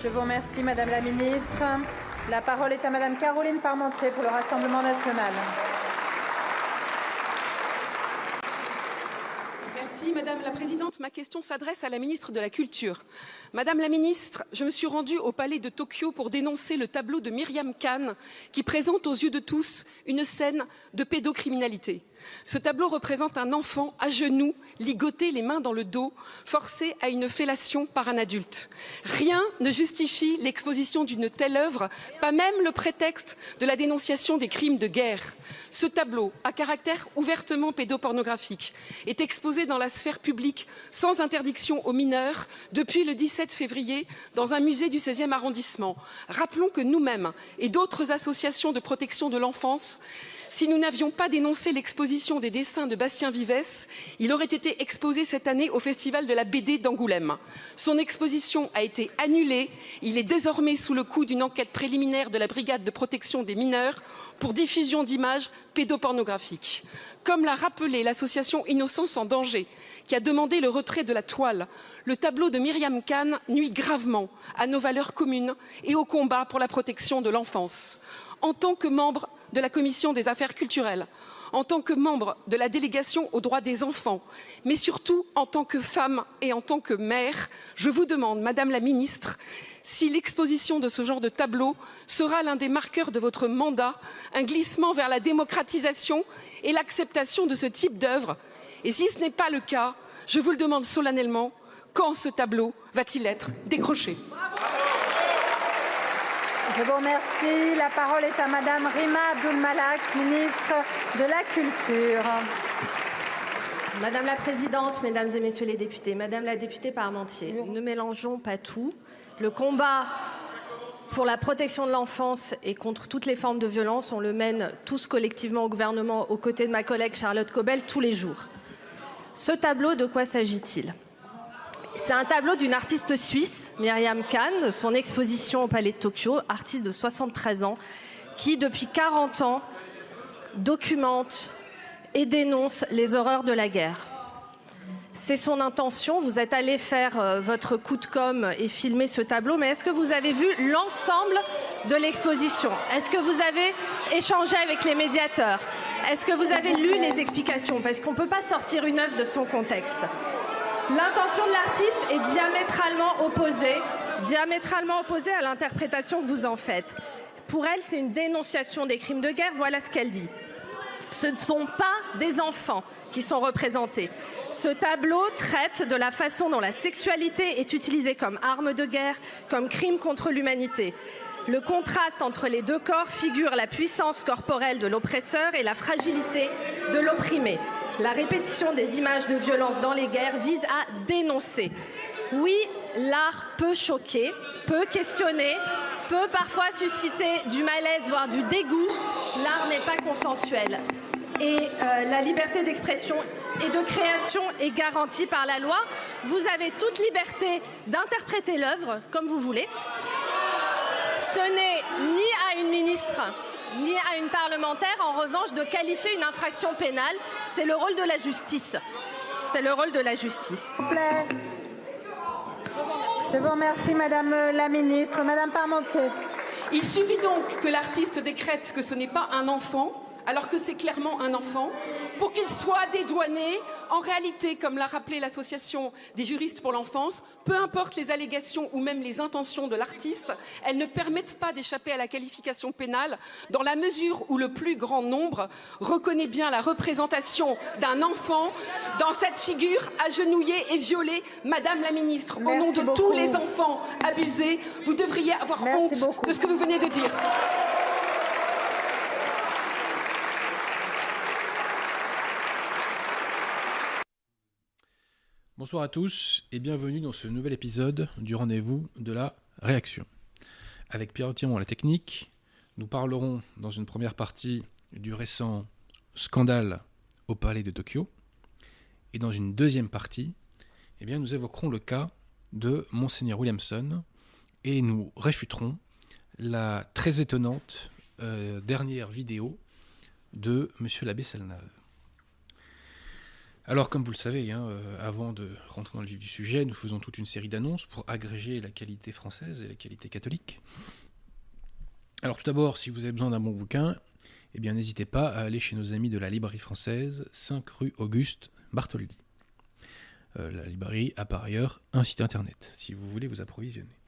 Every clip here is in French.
Je vous remercie, Madame la Ministre. La parole est à Madame Caroline Parmentier pour le Rassemblement national. Merci Madame la Présidente. Ma question s'adresse à la ministre de la Culture. Madame la ministre, je me suis rendue au palais de Tokyo pour dénoncer le tableau de Myriam Khan qui présente aux yeux de tous une scène de pédocriminalité. Ce tableau représente un enfant à genoux, ligoté, les mains dans le dos, forcé à une fellation par un adulte. Rien ne justifie l'exposition d'une telle œuvre, pas même le prétexte de la dénonciation des crimes de guerre. Ce tableau, à caractère ouvertement pédopornographique, est exposé dans la sphère publique sans interdiction aux mineurs depuis le 17 février dans un musée du 16e arrondissement. Rappelons que nous-mêmes et d'autres associations de protection de l'enfance si nous n'avions pas dénoncé l'exposition des dessins de Bastien Vivès, il aurait été exposé cette année au Festival de la BD d'Angoulême. Son exposition a été annulée. Il est désormais sous le coup d'une enquête préliminaire de la Brigade de protection des mineurs pour diffusion d'images pédopornographiques. Comme l'a rappelé l'association Innocence en danger, qui a demandé le retrait de la toile, le tableau de Myriam Khan nuit gravement à nos valeurs communes et au combat pour la protection de l'enfance. En tant que membre de la commission des affaires culturelles, en tant que membre de la délégation aux droits des enfants, mais surtout en tant que femme et en tant que mère, je vous demande, Madame la Ministre, si l'exposition de ce genre de tableau sera l'un des marqueurs de votre mandat, un glissement vers la démocratisation et l'acceptation de ce type d'œuvre. Et si ce n'est pas le cas, je vous le demande solennellement, quand ce tableau va-t-il être décroché? Je vous remercie. La parole est à Madame Rima Abdul-Malak, ministre de la Culture. Madame la Présidente, Mesdames et Messieurs les députés, Madame la députée Parmentier, ne mélangeons pas tout. Le combat pour la protection de l'enfance et contre toutes les formes de violence, on le mène tous collectivement au gouvernement aux côtés de ma collègue Charlotte Cobel tous les jours. Ce tableau, de quoi s'agit-il? C'est un tableau d'une artiste suisse, Myriam Kahn, son exposition au Palais de Tokyo, artiste de 73 ans, qui depuis 40 ans documente et dénonce les horreurs de la guerre. C'est son intention. Vous êtes allé faire euh, votre coup de com et filmer ce tableau, mais est-ce que vous avez vu l'ensemble de l'exposition? Est-ce que vous avez échangé avec les médiateurs? Est-ce que vous avez lu les explications? Parce qu'on ne peut pas sortir une œuvre de son contexte. L'intention de l'artiste est diamétralement opposée, diamétralement opposée à l'interprétation que vous en faites. Pour elle, c'est une dénonciation des crimes de guerre. Voilà ce qu'elle dit. Ce ne sont pas des enfants qui sont représentés. Ce tableau traite de la façon dont la sexualité est utilisée comme arme de guerre, comme crime contre l'humanité. Le contraste entre les deux corps figure la puissance corporelle de l'oppresseur et la fragilité de l'opprimé. La répétition des images de violence dans les guerres vise à dénoncer. Oui, l'art peut choquer, peut questionner, peut parfois susciter du malaise, voire du dégoût. L'art n'est pas consensuel. Et euh, la liberté d'expression et de création est garantie par la loi. Vous avez toute liberté d'interpréter l'œuvre comme vous voulez. Ce n'est ni à une ministre ni à une parlementaire, en revanche, de qualifier une infraction pénale. C'est le rôle de la justice. C'est le rôle de la justice. Je vous remercie, Madame la Ministre. Madame Parmentier. Il suffit donc que l'artiste décrète que ce n'est pas un enfant alors que c'est clairement un enfant, pour qu'il soit dédouané. En réalité, comme l'a rappelé l'association des juristes pour l'enfance, peu importe les allégations ou même les intentions de l'artiste, elles ne permettent pas d'échapper à la qualification pénale dans la mesure où le plus grand nombre reconnaît bien la représentation d'un enfant dans cette figure agenouillée et violée. Madame la ministre, au nom de tous les enfants abusés, vous devriez avoir honte de ce que vous venez de dire. Bonsoir à tous et bienvenue dans ce nouvel épisode du rendez-vous de la réaction. Avec Pierre Thiron à la technique, nous parlerons dans une première partie du récent scandale au palais de Tokyo. Et dans une deuxième partie, eh bien, nous évoquerons le cas de Monseigneur Williamson et nous réfuterons la très étonnante euh, dernière vidéo de Monsieur l'abbé Salnave. Alors, comme vous le savez, hein, euh, avant de rentrer dans le vif du sujet, nous faisons toute une série d'annonces pour agréger la qualité française et la qualité catholique. Alors, tout d'abord, si vous avez besoin d'un bon bouquin, eh bien, n'hésitez pas à aller chez nos amis de la librairie française, 5 rue Auguste Bartholdi. Euh, la librairie a par ailleurs un site internet, si vous voulez vous approvisionner.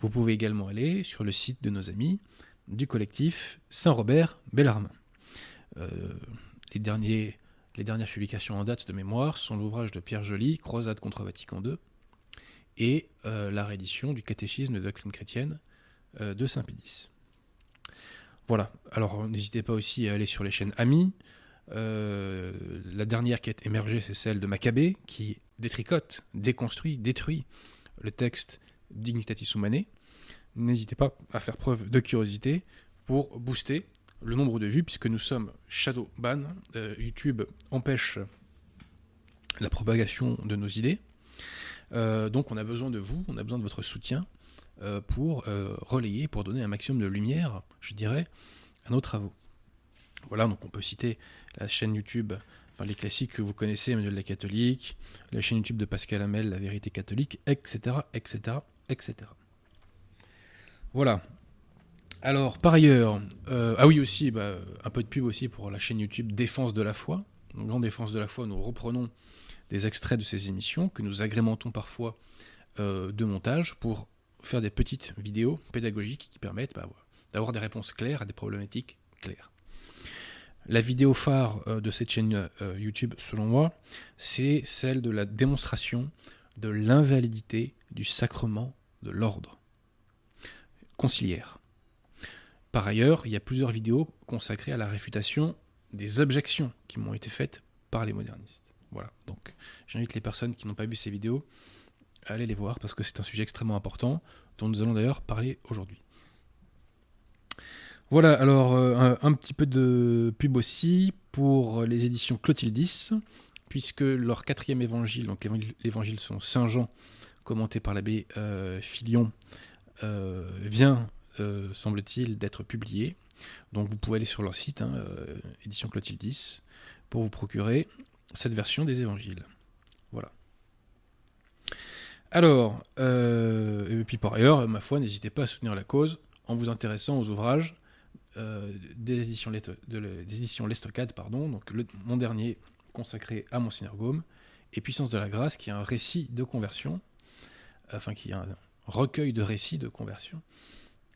Vous pouvez également aller sur le site de nos amis du collectif Saint-Robert Bellarmin. Euh, les, derniers, les dernières publications en date de mémoire sont l'ouvrage de Pierre Joly, Croisade contre Vatican II, et euh, la réédition du catéchisme de doctrine chrétienne de Saint-Pédis. Voilà, alors n'hésitez pas aussi à aller sur les chaînes Amis, euh, la dernière qui est émergée, c'est celle de Maccabée, qui détricote, déconstruit, détruit le texte Dignitatis Humanae. N'hésitez pas à faire preuve de curiosité pour booster le nombre de vues, puisque nous sommes shadow ban. Euh, YouTube empêche la propagation de nos idées. Euh, donc on a besoin de vous, on a besoin de votre soutien pour relayer, pour donner un maximum de lumière, je dirais, à nos travaux. Voilà, donc on peut citer la chaîne YouTube, enfin les classiques que vous connaissez, Emmanuel la catholique, la chaîne YouTube de Pascal Hamel, La vérité catholique, etc., etc., etc. Voilà. Alors, par ailleurs, euh, ah oui aussi, bah, un peu de pub aussi pour la chaîne YouTube Défense de la foi. Donc, dans Défense de la foi, nous reprenons des extraits de ces émissions que nous agrémentons parfois euh, de montage pour faire des petites vidéos pédagogiques qui permettent bah, d'avoir des réponses claires à des problématiques claires. La vidéo phare euh, de cette chaîne YouTube, selon moi, c'est celle de la démonstration de l'invalidité du sacrement de l'ordre conciliaire. Par ailleurs, il y a plusieurs vidéos consacrées à la réfutation des objections qui m'ont été faites par les modernistes. Voilà, donc j'invite les personnes qui n'ont pas vu ces vidéos à aller les voir parce que c'est un sujet extrêmement important dont nous allons d'ailleurs parler aujourd'hui. Voilà, alors euh, un, petit peu de pub aussi pour les éditions Clotildis, puisque leur quatrième évangile, donc l'évangile sont Saint Jean, commenté par l'abbé euh, Filion, euh, vient, semble-t-il, d'être publié. Donc vous pouvez aller sur leur site, hein, édition Clotildis, pour vous procurer cette version des évangiles. Voilà. Alors, et puis par ailleurs, ma foi, n'hésitez pas à soutenir la cause en vous intéressant aux ouvrages euh, des, éditions de, des éditions Lestocade, pardon, donc mon dernier consacré à Monseigneur Gaume, et Puissance de la Grâce, qui est un récit de conversion, enfin qui est un recueil de récits de conversion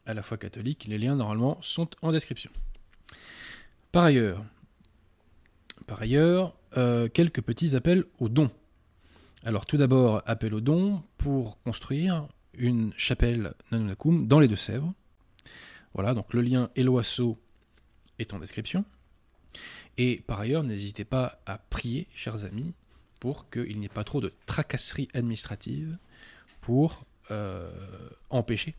à la foi catholique. Les liens, normalement, sont en description. Par ailleurs, par ailleurs euh, quelques petits appels aux dons. Alors tout d'abord, appel aux dons pour construire une chapelle Nanunacum dans les Deux-Sèvres. Voilà, donc le lien Eloasso est en description. Et par ailleurs, n'hésitez pas à prier, chers amis, pour qu'il n'y ait pas trop de tracasseries administratives pour euh, empêcher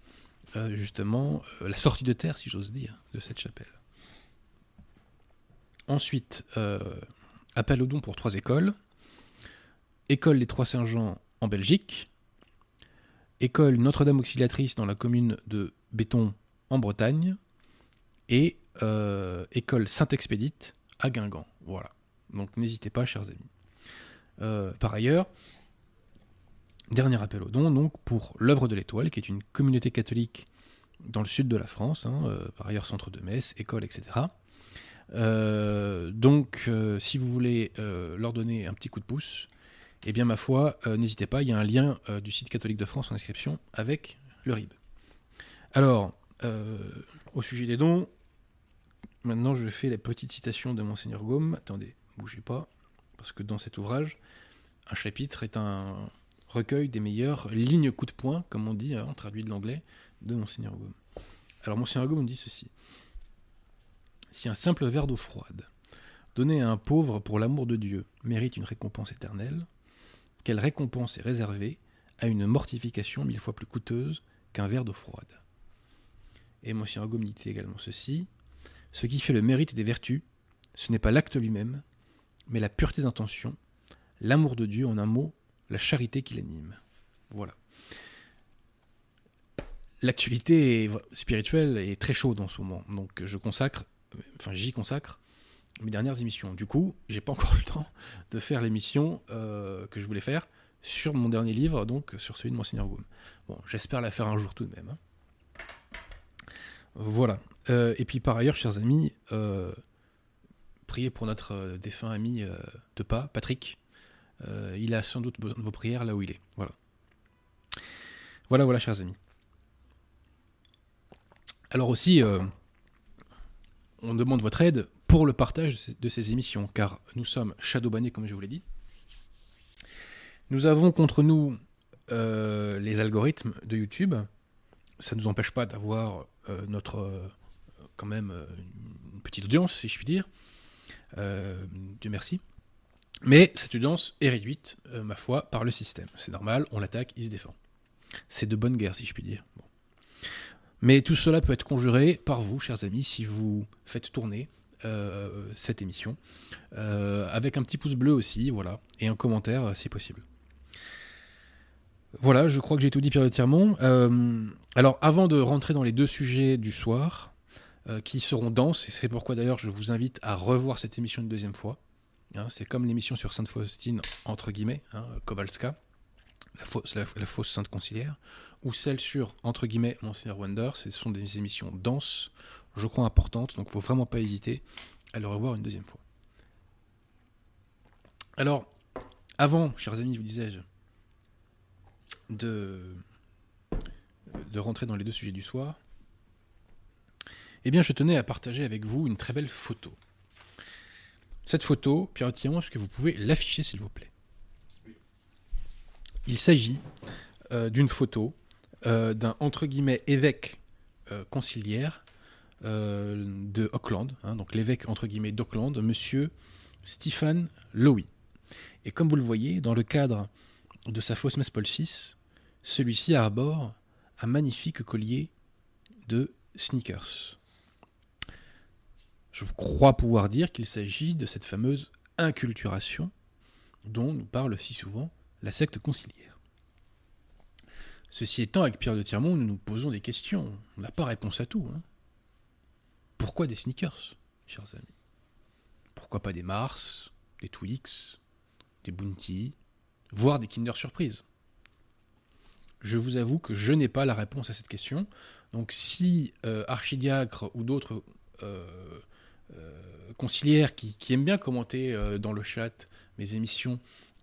euh, justement euh, la sortie de terre, si j'ose dire, de cette chapelle. Ensuite, appel au don pour trois écoles. École Les Trois Saint-Jean en Belgique. École Notre-Dame Auxiliatrice dans la commune de Béton en Bretagne et euh, école Saint-Expédite à Guingamp. Voilà. Donc n'hésitez pas, chers amis. Euh, par ailleurs, dernier appel au don donc pour l'œuvre de l'Étoile, qui est une communauté catholique dans le sud de la France, hein, euh, par ailleurs centre de messe, école, etc. donc, si vous voulez leur donner un petit coup de pouce, eh bien, ma foi, n'hésitez pas, il y a un lien du site catholique de France en inscription avec le RIB. Alors, euh, au sujet des dons, maintenant je fais la petite citation de Monseigneur Gaume. Attendez, bougez pas, parce que dans cet ouvrage, un chapitre est un recueil des meilleures lignes coup de poing, comme on dit, hein, traduit de l'anglais, de Monseigneur Gaume. Alors Monseigneur Gaume dit ceci. Si un simple verre d'eau froide, donné à un pauvre pour l'amour de Dieu, mérite une récompense éternelle, quelle récompense est réservée à une mortification mille fois plus coûteuse qu'un verre d'eau froide? Et Monsieur Argom dit également ceci, ce qui fait le mérite des vertus, ce n'est pas l'acte lui-même, mais la pureté d'intention, l'amour de Dieu, en un mot, la charité qui l'anime. Voilà. L'actualité spirituelle est très chaude en ce moment, donc je consacre, enfin j'y consacre mes dernières émissions. Du coup, j'ai pas encore le temps de faire l'émission euh, que je voulais faire sur mon dernier livre, donc sur celui de Monseigneur Gaume. Bon, j'espère la faire un jour tout de même. Hein. Voilà. Euh, et puis par ailleurs, chers amis, euh, priez pour notre défunt ami de pas, Patrick. Il a sans doute besoin de vos prières là où il est. Voilà. Voilà, chers amis. Alors aussi, on demande votre aide pour le partage de ces émissions, car nous sommes shadowbannés, comme je vous l'ai dit. Nous avons contre nous euh, les algorithmes de YouTube. Ça ne nous empêche pas d'avoir euh, notre, euh, quand même, une petite audience, si je puis dire. Dieu merci. Mais cette audience est réduite, ma foi, par le système. C'est normal, on l'attaque, il se défend. C'est de bonne guerre, si je puis dire. Mais tout cela peut être conjuré par vous, chers amis, si vous faites tourner euh, cette émission, euh, avec un petit pouce bleu aussi, voilà, et un commentaire euh, si possible. Voilà, je crois que j'ai tout dit, Pierre alors, avant de rentrer dans les deux sujets du soir, qui seront denses, et c'est pourquoi d'ailleurs je vous invite à revoir cette émission une deuxième fois. Hein, c'est comme l'émission sur Sainte Faustine, entre guillemets, hein, Kowalska, la fausse, Sainte Conciliaire, ou celle sur, entre guillemets, Monseigneur Wonder. Ce sont des émissions denses, je crois, importante, donc il ne faut vraiment pas hésiter à le revoir une deuxième fois. Alors, avant, chers amis, vous disais-je, de, de rentrer dans les deux sujets du soir, eh bien, je tenais à partager avec vous une très belle photo. Cette photo, Pierre Tillon, est-ce que vous pouvez l'afficher, s'il vous plaît? Il s'agit euh, d'une photo euh, d'un entre guillemets évêque euh, conciliaire euh, de Auckland, hein, donc l'évêque entre guillemets d'Auckland, monsieur Stephen Lowy. Et comme vous le voyez, dans le cadre de sa fausse messe Paul celui-ci arbore un magnifique collier de sneakers. Je crois pouvoir dire qu'il s'agit de cette fameuse inculturation dont nous parle si souvent la secte conciliaire. Ceci étant, avec Pierre de Tirmont, nous nous posons des questions. On n'a pas réponse à tout. Hein. Pourquoi des sneakers, chers amis? Pourquoi pas des Mars, des Twix, des Bounty, voire des Kinder Surprise? Je vous avoue que je n'ai pas la réponse à cette question. Donc si euh, Archidiacre ou d'autres euh, conciliaires qui, aiment bien commenter dans le chat mes émissions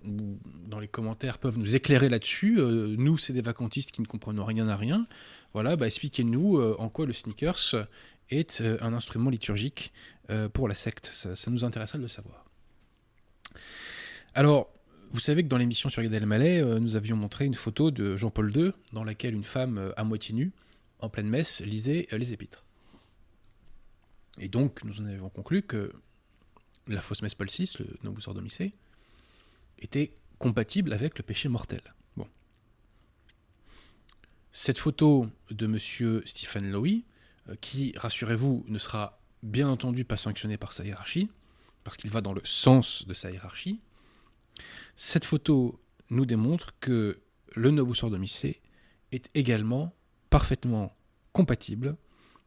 ou dans les commentaires peuvent nous éclairer là-dessus, nous c'est des vacantistes qui ne comprenons rien à rien, voilà, bah, expliquez-nous en quoi le sneakers est euh, un instrument liturgique euh, pour la secte. Ça, nous intéresserait de le savoir. Alors, vous savez que dans l'émission sur Gad Elmaleh, euh, nous avions montré une photo de Jean-Paul II dans laquelle une femme à moitié nue, en pleine messe, lisait les épîtres. Et donc, nous en avons conclu que la fausse messe Paul VI, le Novus Ordomicé, était compatible avec le péché mortel. Bon. Cette photo de M. Stephen Lowy euh, qui, rassurez-vous, ne sera bien entendu pas sanctionné par sa hiérarchie, parce qu'il va dans le sens de sa hiérarchie, cette photo nous démontre que le Novus Ordomicé est également parfaitement compatible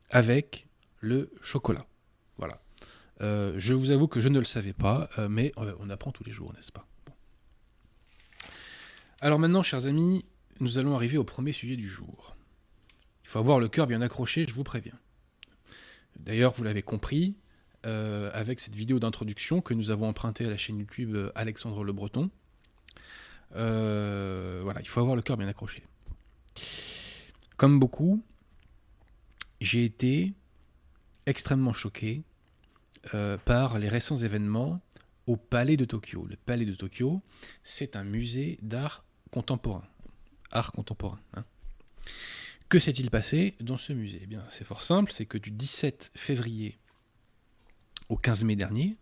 avec le chocolat. Voilà. Euh, je vous avoue que je ne le savais pas, euh, mais on apprend tous les jours, n'est-ce pas? Alors maintenant, chers amis, nous allons arriver au premier sujet du jour. Il faut avoir le cœur bien accroché, je vous préviens. D'ailleurs, vous l'avez compris, euh, avec cette vidéo d'introduction que nous avons empruntée à la chaîne YouTube euh, Alexandre Le Breton. Euh, voilà, il faut avoir le cœur bien accroché. Comme beaucoup, j'ai été extrêmement choqué par les récents événements au Palais de Tokyo. Le Palais de Tokyo, c'est un musée d'art contemporain. Art contemporain. Hein. Que s'est-il passé dans ce musée? Eh bien, c'est fort simple, c'est que du 17 février au 15 mai dernier,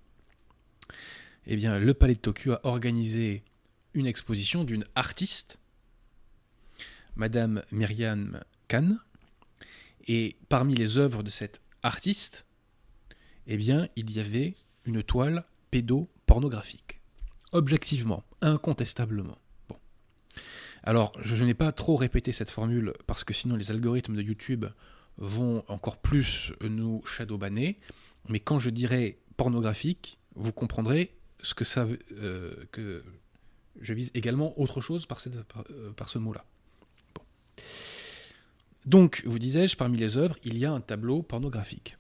eh bien, le Palais de Tokyo a organisé une exposition d'une artiste, Madame Myriam Khan, Et parmi les œuvres de cet artiste, eh bien, il y avait une toile pédopornographique. Objectivement, incontestablement. Bon. Alors, je, n'ai pas trop répété cette formule parce que sinon les algorithmes de YouTube vont encore plus nous shadowbanner. Mais quand je dirais pornographique, vous comprendrez ce que euh, je vise également autre chose par, euh, par ce mot-là. Donc, vous disais-je, parmi les œuvres, il y a un tableau pornographique.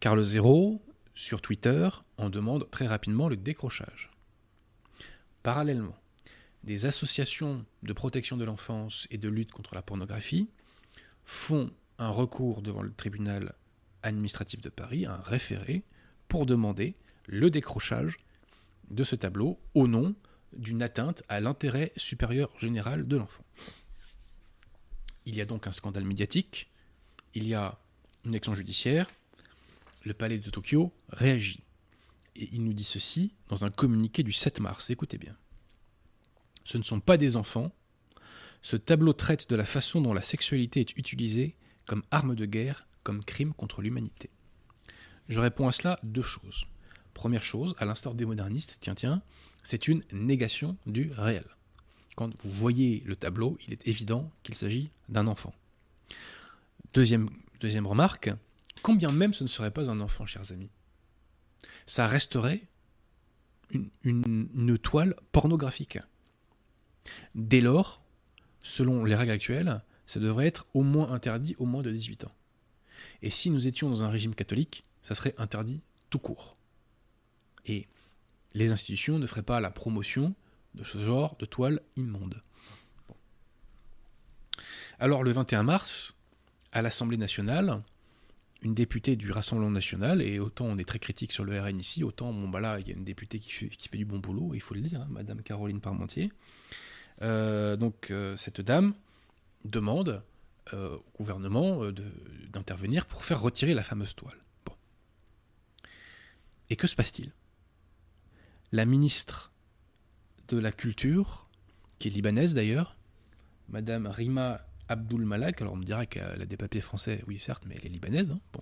Carl Zéro, sur Twitter, en demande très rapidement le décrochage. Parallèlement, des associations de protection de l'enfance et de lutte contre la pornographie font un recours devant le tribunal administratif de Paris, un référé, pour demander le décrochage de ce tableau au nom d'une atteinte à l'intérêt supérieur général de l'enfant. Il y a donc un scandale médiatique, il y a une action judiciaire, le palais de Tokyo réagit. Et il nous dit ceci dans un communiqué du 7 mars, écoutez bien. Ce ne sont pas des enfants, ce tableau traite de la façon dont la sexualité est utilisée comme arme de guerre, comme crime contre l'humanité. Je réponds à cela deux choses. Première chose, à l'instar des modernistes, tiens tiens, c'est une négation du réel quand vous voyez le tableau, il est évident qu'il s'agit d'un enfant. Deuxième, deuxième remarque, combien même ce ne serait pas un enfant, chers amis, ça resterait une, une toile pornographique. Dès lors, selon les règles actuelles, ça devrait être au moins interdit au moins de 18 ans. Et si nous étions dans un régime catholique, ça serait interdit tout court. Et les institutions ne feraient pas la promotion de ce genre de toile immonde. Alors le 21 mars, à l'Assemblée nationale, une députée du Rassemblement national, et autant on est très critique sur le RN ici, autant bon, bah là, il y a une députée qui fait, du bon boulot, il faut le dire, hein, Madame Caroline Parmentier. Euh, donc euh, cette dame demande euh, au gouvernement d'intervenir pour faire retirer la fameuse toile. Et que se passe-t-il? La ministre de la culture, qui est libanaise d'ailleurs, Madame Rima Abdul Malak. Alors on me dirait qu'elle a des papiers français, oui certes, mais elle est libanaise. Hein.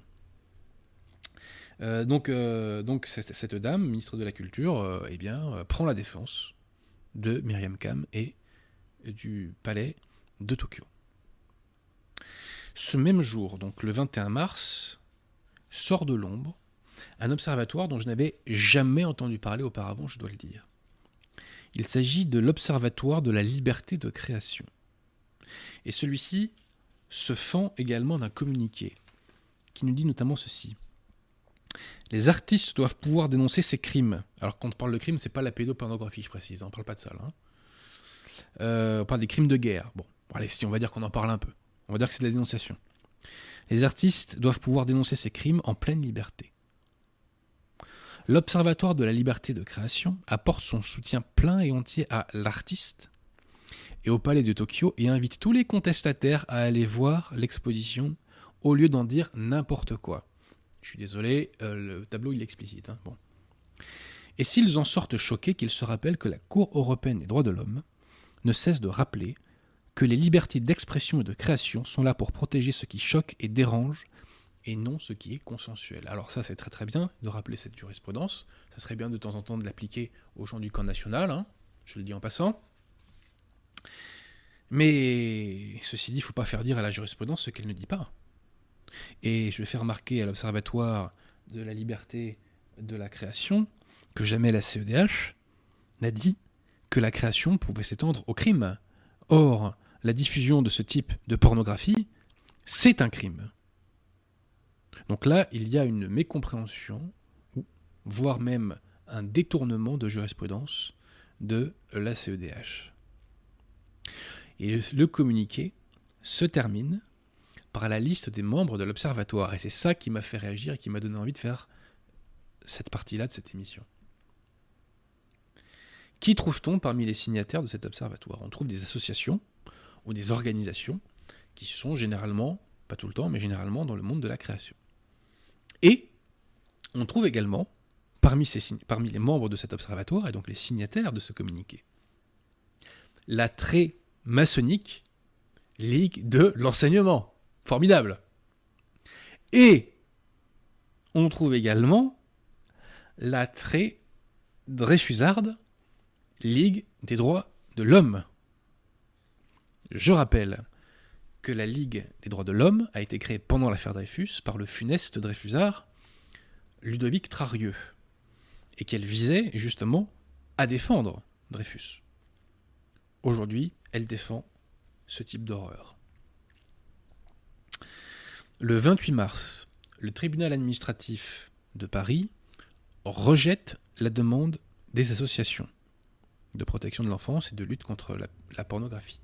Euh, donc, euh, cette, dame, ministre de la Culture, euh, eh bien, prend la défense de Myriam Kam et du palais de Tokyo. Ce même jour, donc le 21 mars, sort de l'ombre un observatoire dont je n'avais jamais entendu parler auparavant, je dois le dire. Il s'agit de l'Observatoire de la liberté de création. Et celui-ci se fend également d'un communiqué qui nous dit notamment ceci. Les artistes doivent pouvoir dénoncer ces crimes. Alors quand on parle de crimes, c'est pas la pédopornographie, je précise, on parle pas de ça là. Hein. Euh, on parle des crimes de guerre. Bon, allez, si on va dire qu'on en parle un peu. On va dire que c'est de la dénonciation. Les artistes doivent pouvoir dénoncer ces crimes en pleine liberté. L'Observatoire de la liberté de création apporte son soutien plein et entier à l'artiste et au Palais de Tokyo et invite tous les contestataires à aller voir l'exposition au lieu d'en dire n'importe quoi. Je suis désolé, euh, le tableau il explicite. Hein. Et s'ils en sortent choqués, qu'ils se rappellent que la Cour européenne des droits de l'homme ne cesse de rappeler que les libertés d'expression et de création sont là pour protéger ce qui choque et dérange et non ce qui est consensuel. Alors ça, c'est très très bien de rappeler cette jurisprudence. Ça serait bien de temps en temps de l'appliquer aux gens du camp national, hein. je le dis en passant. Mais ceci dit, il ne faut pas faire dire à la jurisprudence ce qu'elle ne dit pas. Et je vais faire remarquer à l'Observatoire de la liberté de la création que jamais la CEDH n'a dit que la création pouvait s'étendre au crime. Or, la diffusion de ce type de pornographie, c'est un crime. Donc là, il y a une mécompréhension, voire même un détournement de jurisprudence de la CEDH. Et le communiqué se termine par la liste des membres de l'Observatoire. Et c'est ça qui m'a fait réagir et qui m'a donné envie de faire cette partie-là de cette émission. Qui trouve-t-on parmi les signataires de cet observatoire? On trouve des associations ou des organisations qui sont généralement, pas tout le temps, mais généralement dans le monde de la création. Et on trouve également, parmi, les membres de cet observatoire, et donc les signataires de ce communiqué, la très maçonnique Ligue de l'enseignement. Formidable. Et on trouve également la très Dreyfusarde Ligue des droits de l'homme. Je rappelle que la Ligue des droits de l'homme a été créée pendant l'affaire Dreyfus par le funeste Dreyfusard Ludovic Trarieux et qu'elle visait justement à défendre Dreyfus. Aujourd'hui, elle défend ce type d'horreur. Le 28 mars, le tribunal administratif de Paris rejette la demande des associations de protection de l'enfance et de lutte contre la, pornographie.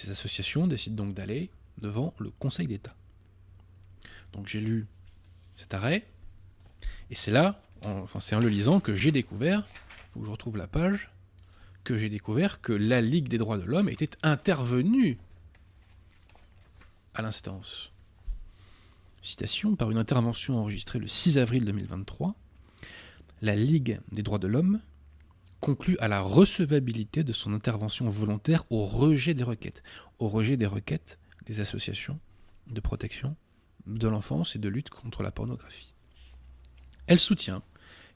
Ces associations décident donc d'aller devant le Conseil d'État. Donc j'ai lu cet arrêt, et c'est là, enfin c'est en le lisant, que j'ai découvert, que je retrouve la page, que j'ai découvert que la Ligue des droits de l'homme était intervenue à l'instance. Citation, par une intervention enregistrée le 6 avril 2023, la Ligue des droits de l'homme conclut à la recevabilité de son intervention volontaire au rejet des requêtes, au rejet des requêtes des associations de protection de l'enfance et de lutte contre la pornographie. Elle soutient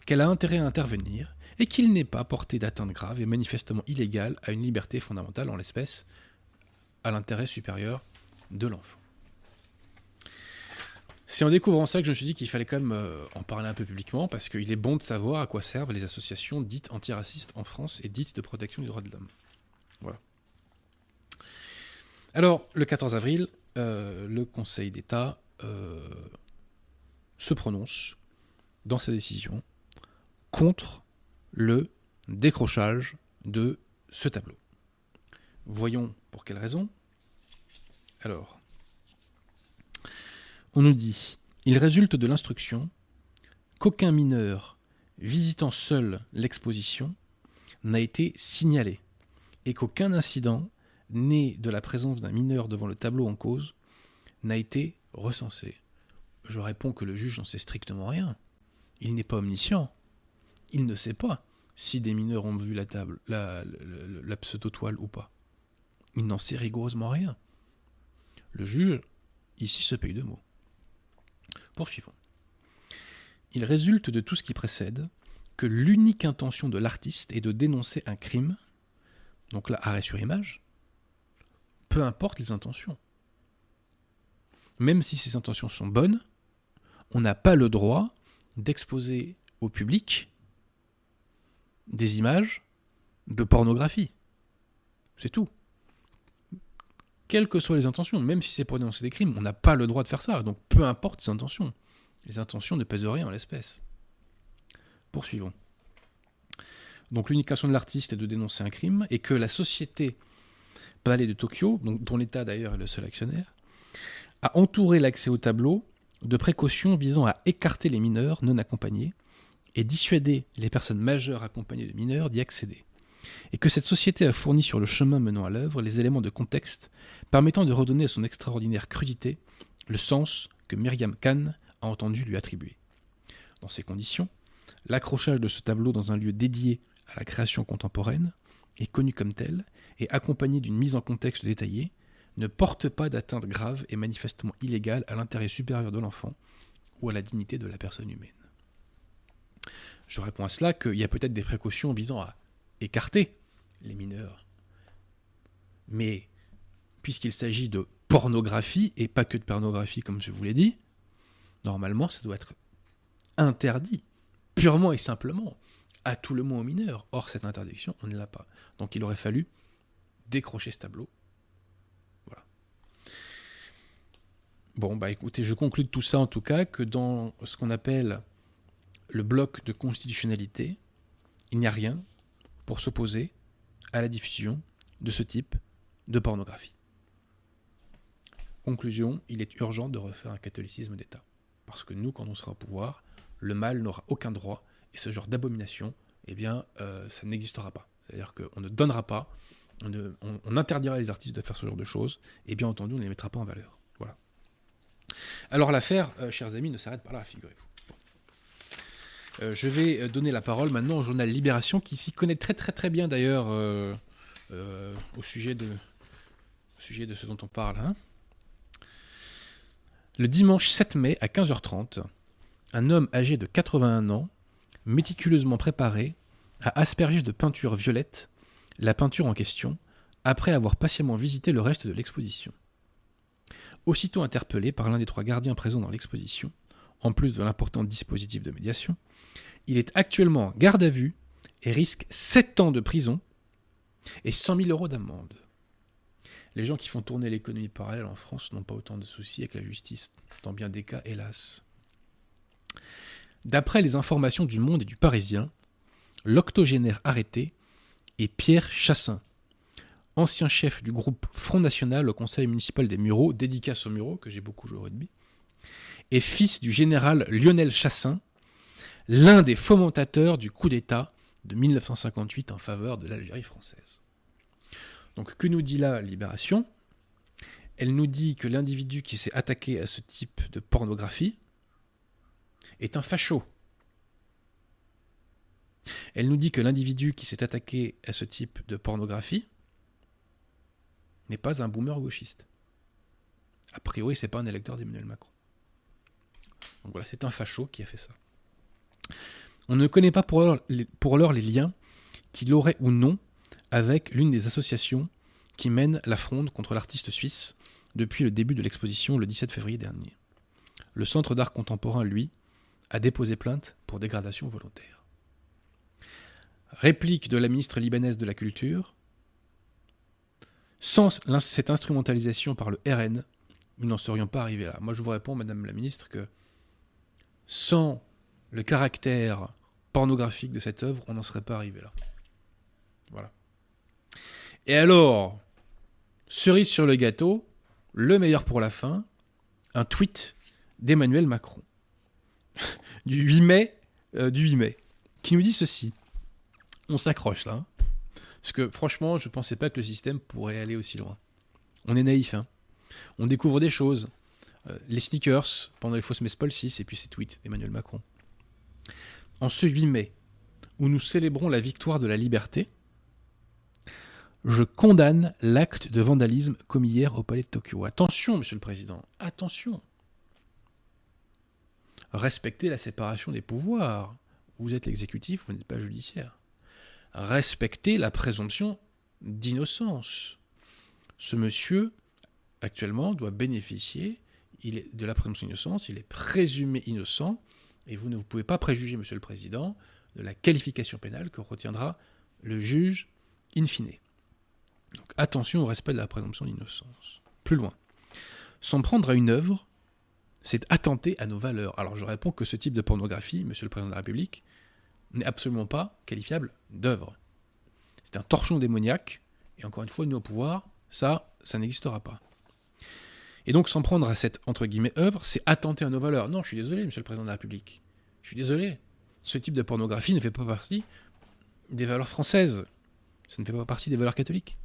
qu'elle a intérêt à intervenir et qu'il n'est pas porté d'atteinte grave et manifestement illégale à une liberté fondamentale, en l'espèce à l'intérêt supérieur de l'enfant. C'est en découvrant ça que je me suis dit qu'il fallait quand même euh, en parler un peu publiquement, parce qu'il est bon de savoir à quoi servent les associations dites antiracistes en France et dites de protection des droits de l'homme. Voilà. Alors, le 14 avril, euh, le Conseil d'État euh, se prononce dans sa décision contre le décrochage de ce tableau. Voyons pour quelle raison. Alors, on nous dit Il résulte de l'instruction qu'aucun mineur visitant seul l'exposition n'a été signalé et qu'aucun incident né de la présence d'un mineur devant le tableau en cause n'a été recensé. Je réponds que le juge n'en sait strictement rien. Il n'est pas omniscient. Il ne sait pas si des mineurs ont vu la pseudo-toile ou pas. Il n'en sait rigoureusement rien. Le juge, ici, se paye de mots. Poursuivons. Il résulte de tout ce qui précède que l'unique intention de l'artiste est de dénoncer un crime, donc là, arrêt sur image, peu importe les intentions. Même si ces intentions sont bonnes, on n'a pas le droit d'exposer au public des images de pornographie. C'est tout quelles que soient les intentions, même si c'est pour dénoncer des crimes, on n'a pas le droit de faire ça. Donc peu importe ses intentions. Les intentions ne pèsent rien en l'espèce. Poursuivons. Donc l'unique de l'artiste est de dénoncer un crime et que la société Palais de Tokyo, dont l'État d'ailleurs est le seul actionnaire, a entouré l'accès au tableau de précautions visant à écarter les mineurs non accompagnés et dissuader les personnes majeures accompagnées de mineurs d'y accéder et que cette société a fourni sur le chemin menant à l'œuvre les éléments de contexte permettant de redonner à son extraordinaire crudité le sens que Myriam Khan a entendu lui attribuer. Dans ces conditions, l'accrochage de ce tableau dans un lieu dédié à la création contemporaine, et connu comme tel, et accompagné d'une mise en contexte détaillée, ne porte pas d'atteinte grave et manifestement illégale à l'intérêt supérieur de l'enfant ou à la dignité de la personne humaine. Je réponds à cela qu'il y a peut-être des précautions visant à écarter les mineurs. Mais puisqu'il s'agit de pornographie, et pas que de pornographie comme je vous l'ai dit, normalement ça doit être interdit, purement et simplement, à tout le monde aux mineurs. Or, cette interdiction, on ne l'a pas. Donc il aurait fallu décrocher ce tableau. Voilà. Bon, bah écoutez, je conclue de tout ça en tout cas que dans ce qu'on appelle le bloc de constitutionnalité, il n'y a rien pour s'opposer à la diffusion de ce type de pornographie. Conclusion, il est urgent de refaire un catholicisme d'État. Parce que nous, quand on sera au pouvoir, le mal n'aura aucun droit, et ce genre d'abomination, eh bien, euh, ça n'existera pas. C'est-à-dire qu'on ne donnera pas, on, interdira les artistes de faire ce genre de choses, et bien entendu, on ne les mettra pas en valeur. Voilà. Alors l'affaire, euh, chers amis, ne s'arrête pas là, figurez-vous. Euh, je vais euh, donner la parole maintenant au journal Libération, qui s'y connaît très très très bien d'ailleurs euh, au, sujet de, ce dont on parle. Hein. Le dimanche 7 mai à 15h30, un homme âgé de 81 ans, méticuleusement préparé, a aspergé de peinture violette la peinture en question, après avoir patiemment visité le reste de l'exposition. Aussitôt interpellé par l'un des trois gardiens présents dans l'exposition, en plus de l'important dispositif de médiation, il est actuellement garde à vue et risque 7 ans de prison et 100 000 euros d'amende. Les gens qui font tourner l'économie parallèle en France n'ont pas autant de soucis avec la justice, dans bien des cas, hélas. D'après les informations du Monde et du Parisien, l'octogénaire arrêté est Pierre Chassin, ancien chef du groupe Front National au conseil municipal des Mureaux, dédicace aux Mureaux, que j'ai beaucoup joué au rugby, et fils du général Lionel Chassin, l'un des fomentateurs du coup d'État de 1958 en faveur de l'Algérie française. Donc que nous dit la Libération? Elle nous dit que l'individu qui s'est attaqué à ce type de pornographie est un facho. Elle nous dit que l'individu qui s'est attaqué à ce type de pornographie n'est pas un boomer gauchiste. A priori, c'est pas un électeur d'Emmanuel Macron. Donc voilà, c'est un facho qui a fait ça. On ne connaît pas pour l'heure les, liens qu'il aurait ou non avec l'une des associations qui mènent la fronde contre l'artiste suisse depuis le début de l'exposition le 17 février dernier. Le Centre d'art contemporain, lui, a déposé plainte pour dégradation volontaire. Réplique de la ministre libanaise de la Culture. Sans cette instrumentalisation par le RN, nous n'en serions pas arrivés là. Moi, je vous réponds, Madame la ministre, que sans le caractère pornographique de cette œuvre, on n'en serait pas arrivé là. Voilà. Et alors, cerise sur le gâteau, le meilleur pour la fin, un tweet d'Emmanuel Macron du 8 mai, euh, du 8 mai, qui nous dit ceci. On s'accroche là. Hein. parce que franchement, je ne pensais pas que le système pourrait aller aussi loin. On est naïf, hein. On découvre des choses. Euh, les stickers pendant les fausses messes Paul 6 et puis ces tweets d'Emmanuel Macron. En ce 8 mai, où nous célébrons la victoire de la liberté, je condamne l'acte de vandalisme commis hier au palais de Tokyo. Attention, monsieur le président, attention. Respectez la séparation des pouvoirs. Vous êtes l'exécutif, vous n'êtes pas judiciaire. Respectez la présomption d'innocence. Ce monsieur, actuellement, doit bénéficier il est de la présomption d'innocence, il est présumé innocent, et vous ne pouvez pas préjuger, Monsieur le Président, de la qualification pénale que retiendra le juge in fine. Donc attention au respect de la présomption d'innocence. Plus loin. S'en prendre à une œuvre, c'est attenter à nos valeurs. Alors je réponds que ce type de pornographie, Monsieur le Président de la République, n'est absolument pas qualifiable d'œuvre. C'est un torchon démoniaque, et encore une fois, nous au pouvoir, ça, ça n'existera pas. Et donc s'en prendre à cette, entre guillemets, œuvre, c'est attenter à nos valeurs. Non, je suis désolé, Monsieur le Président de la République. Je suis désolé. Ce type de pornographie ne fait pas partie des valeurs françaises. Ça ne fait pas partie des valeurs catholiques.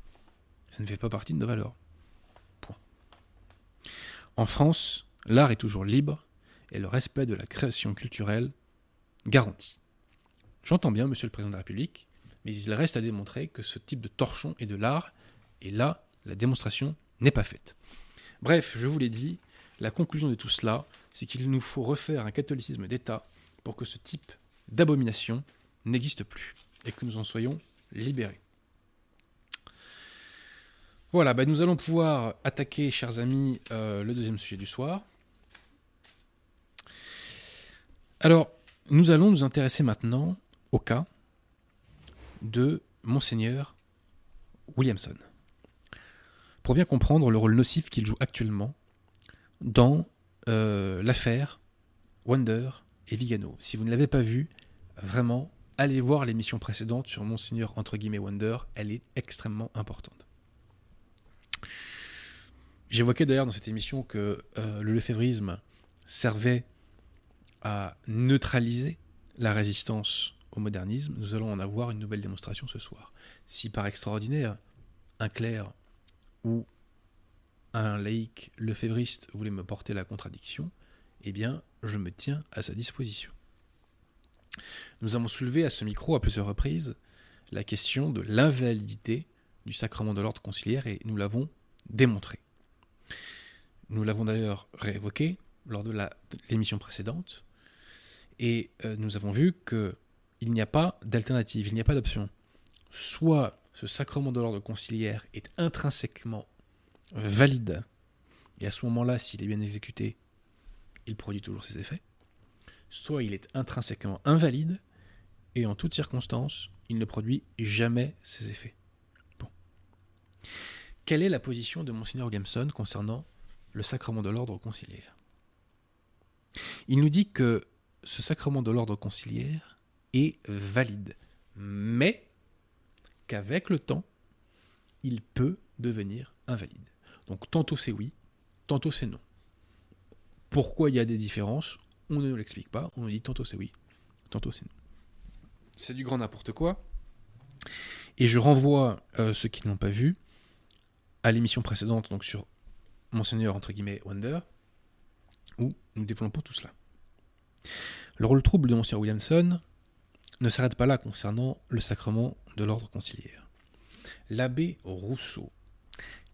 Ça ne fait pas partie de nos valeurs. Point. En France, l'art est toujours libre et le respect de la création culturelle garanti. J'entends bien, Monsieur le Président de la République, mais il reste à démontrer que ce type de torchon est de l'art, et là, la démonstration n'est pas faite. Bref, je vous l'ai dit, la conclusion de tout cela, c'est qu'il nous faut refaire un catholicisme d'État pour que ce type d'abomination n'existe plus et que nous en soyons libérés. Voilà, bah, nous allons pouvoir attaquer, chers amis, euh, le deuxième sujet du soir. Alors, nous allons nous intéresser maintenant au cas de Monseigneur Williamson pour bien comprendre le rôle nocif qu'il joue actuellement dans euh, l'affaire Wonder et Vigano. Si vous ne l'avez pas vu, vraiment, allez voir l'émission précédente sur Monseigneur entre guillemets Wonder, elle est extrêmement importante. J'évoquais d'ailleurs dans cette émission que euh, le lefévrisme servait à neutraliser la résistance au modernisme. Nous allons en avoir une nouvelle démonstration ce soir. Si par extraordinaire, un clerc ou un laïc lefévriste voulait me porter la contradiction, eh bien, je me tiens à sa disposition. Nous avons soulevé à ce micro à plusieurs reprises la question de l'invalidité du sacrement de l'ordre conciliaire et nous l'avons démontré. Nous l'avons d'ailleurs réévoqué lors de l'émission précédente, et euh, nous avons vu qu'il n'y a pas d'alternative, il n'y a pas d'option. Soit ce sacrement de l'ordre conciliaire est intrinsèquement valide, et à ce moment-là, s'il est bien exécuté, il produit toujours ses effets, soit il est intrinsèquement invalide, et en toutes circonstances, il ne produit jamais ses effets. Quelle est la position de Mgr Williamson concernant le sacrement de l'ordre conciliaire? Il nous dit que ce sacrement de l'ordre conciliaire est valide, mais qu'avec le temps, il peut devenir invalide. Donc tantôt c'est oui, tantôt c'est non. Pourquoi il y a des différences On ne nous l'explique pas, on nous dit tantôt c'est oui, tantôt c'est non. C'est du grand n'importe quoi. Et je renvoie euh, ceux qui ne l'ont pas vu à l'émission précédente, donc sur Monseigneur entre guillemets Wonder, où nous développons tout cela. Le rôle trouble de Monseigneur Williamson ne s'arrête pas là concernant le sacrement de l'ordre conciliaire. L'abbé Rousseau,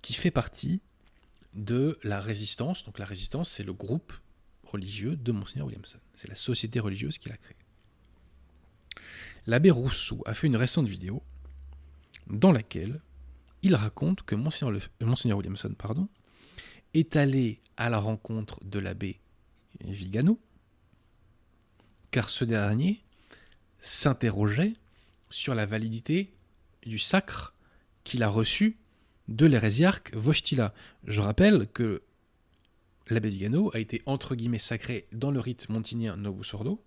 qui fait partie de la résistance, donc la résistance c'est le groupe religieux de Monseigneur Williamson, c'est la société religieuse qu'il a créée. L'abbé Rousseau a fait une récente vidéo dans laquelle il raconte que Monseigneur, Williamson pardon, est allé à la rencontre de l'abbé Vigano, car ce dernier s'interrogeait sur la validité du sacre qu'il a reçu de l'hérésiarque Vostila. Je rappelle que l'abbé Vigano a été entre guillemets sacré dans le rite montinien Novus Ordo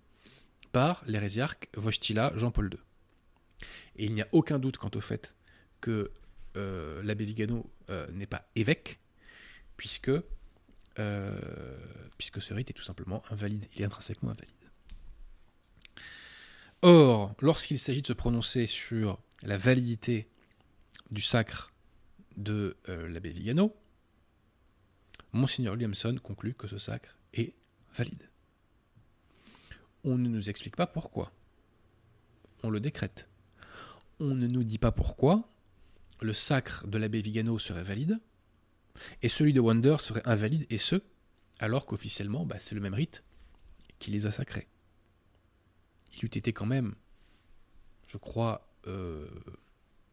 par l'hérésiarque Vostila Jean-Paul II. Et il n'y a aucun doute quant au fait que euh, l'abbé Vigano euh, n'est pas évêque, euh, puisque ce rite est tout simplement invalide, il est intrinsèquement invalide. Or, lorsqu'il s'agit de se prononcer sur la validité du sacre de l'abbé Vigano, Monseigneur Williamson conclut que ce sacre est valide. On ne nous explique pas pourquoi. On le décrète. On ne nous dit pas pourquoi le sacre de l'abbé Vigano serait valide, et celui de Wonder serait invalide, et ce, alors qu'officiellement, bah, c'est le même rite qui les a sacrés. Il eût été quand même, je crois, euh,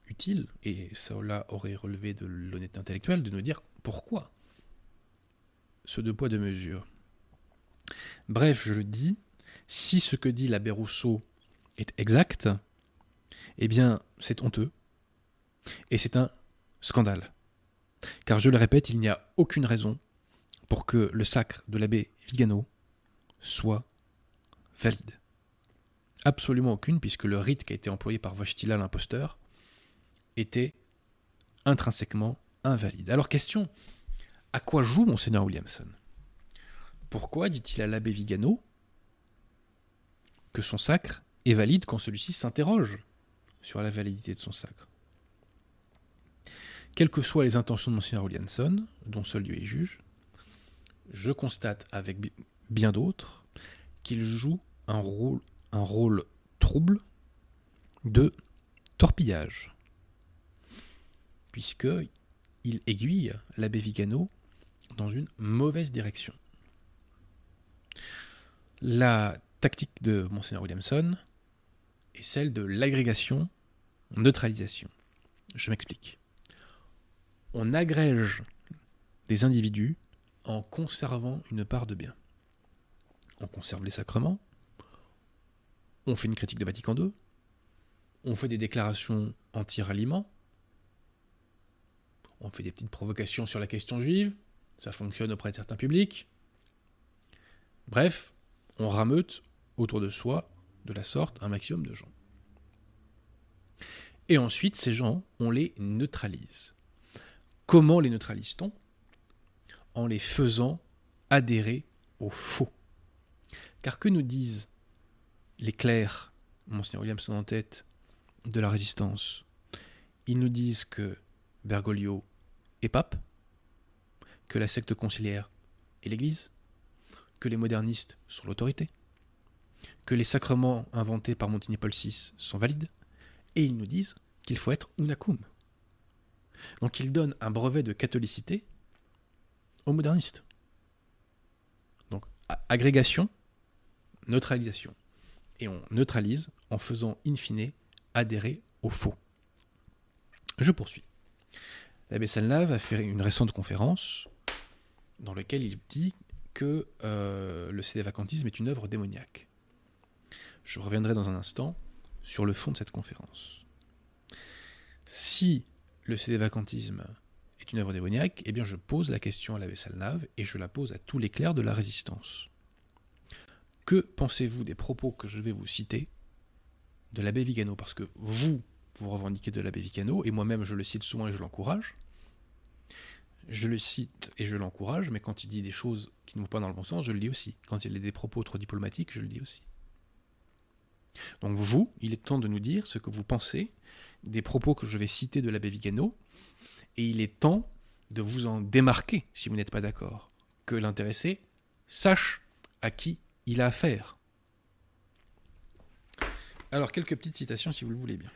utile, et cela aurait relevé de l'honnêteté intellectuelle, de nous dire pourquoi ce deux poids deux mesures. Bref, je le dis, si ce que dit l'abbé Rousseau est exact, eh bien, c'est honteux, et c'est un scandale. Car je le répète, il n'y a aucune raison pour que le sacre de l'abbé Vigano soit valide. Absolument aucune, puisque le rite qui a été employé par Vostila l'imposteur était intrinsèquement invalide. Alors question, à quoi joue monseigneur Williamson? Pourquoi dit-il à l'abbé Vigano que son sacre est valide quand celui-ci s'interroge sur la validité de son sacre? Quelles que soient les intentions de Monseigneur Williamson, dont seul Dieu est juge, je constate avec bien d'autres qu'il joue un rôle, rôle trouble de torpillage, puisqu'il aiguille l'abbé Vigano dans une mauvaise direction. La tactique de Monseigneur Williamson est celle de l'agrégation, neutralisation. Je m'explique on agrège des individus en conservant une part de bien. On conserve les sacrements, on fait une critique de Vatican II, on fait des déclarations anti-ralliement, on fait des petites provocations sur la question juive, ça fonctionne auprès de certains publics. Bref, on rameute autour de soi, de la sorte, un maximum de gens. Et ensuite, ces gens, on les neutralise. Comment les neutralise-t-on? En les faisant adhérer au faux. Car que nous disent les clercs, Monseigneur Williamson en tête, de la résistance Ils nous disent que Bergoglio est pape, que la secte conciliaire est l'Église, que les modernistes sont l'autorité, que les sacrements inventés par Montigny Paul VI sont valides, et ils nous disent qu'il faut être unacum. Donc il donne un brevet de catholicité aux modernistes. agrégation, neutralisation. Et on neutralise en faisant in fine adhérer au faux. Je poursuis. L'abbé Salnave a fait une récente conférence dans laquelle il dit que euh, le cédé-vacantisme est une œuvre démoniaque. Je reviendrai dans un instant sur le fond de cette conférence. Si le cédé-vacantisme est une œuvre démoniaque, eh bien je pose la question à l'abbé Salnave et je la pose à tous les clercs de la résistance. Que pensez-vous des propos que je vais vous citer de l'abbé Vigano? Parce que vous, vous revendiquez de l'abbé Vigano, et moi-même je le cite souvent et je l'encourage. Je le cite et je l'encourage, mais quand il dit des choses qui ne vont pas dans le bon sens, je le dis aussi. Quand il a des propos trop diplomatiques, je le dis aussi. Donc vous, il est temps de nous dire ce que vous pensez des propos que je vais citer de l'abbé Vigano, et il est temps de vous en démarquer si vous n'êtes pas d'accord. Que l'intéressé sache à qui il a affaire. Alors, quelques petites citations si vous le voulez bien.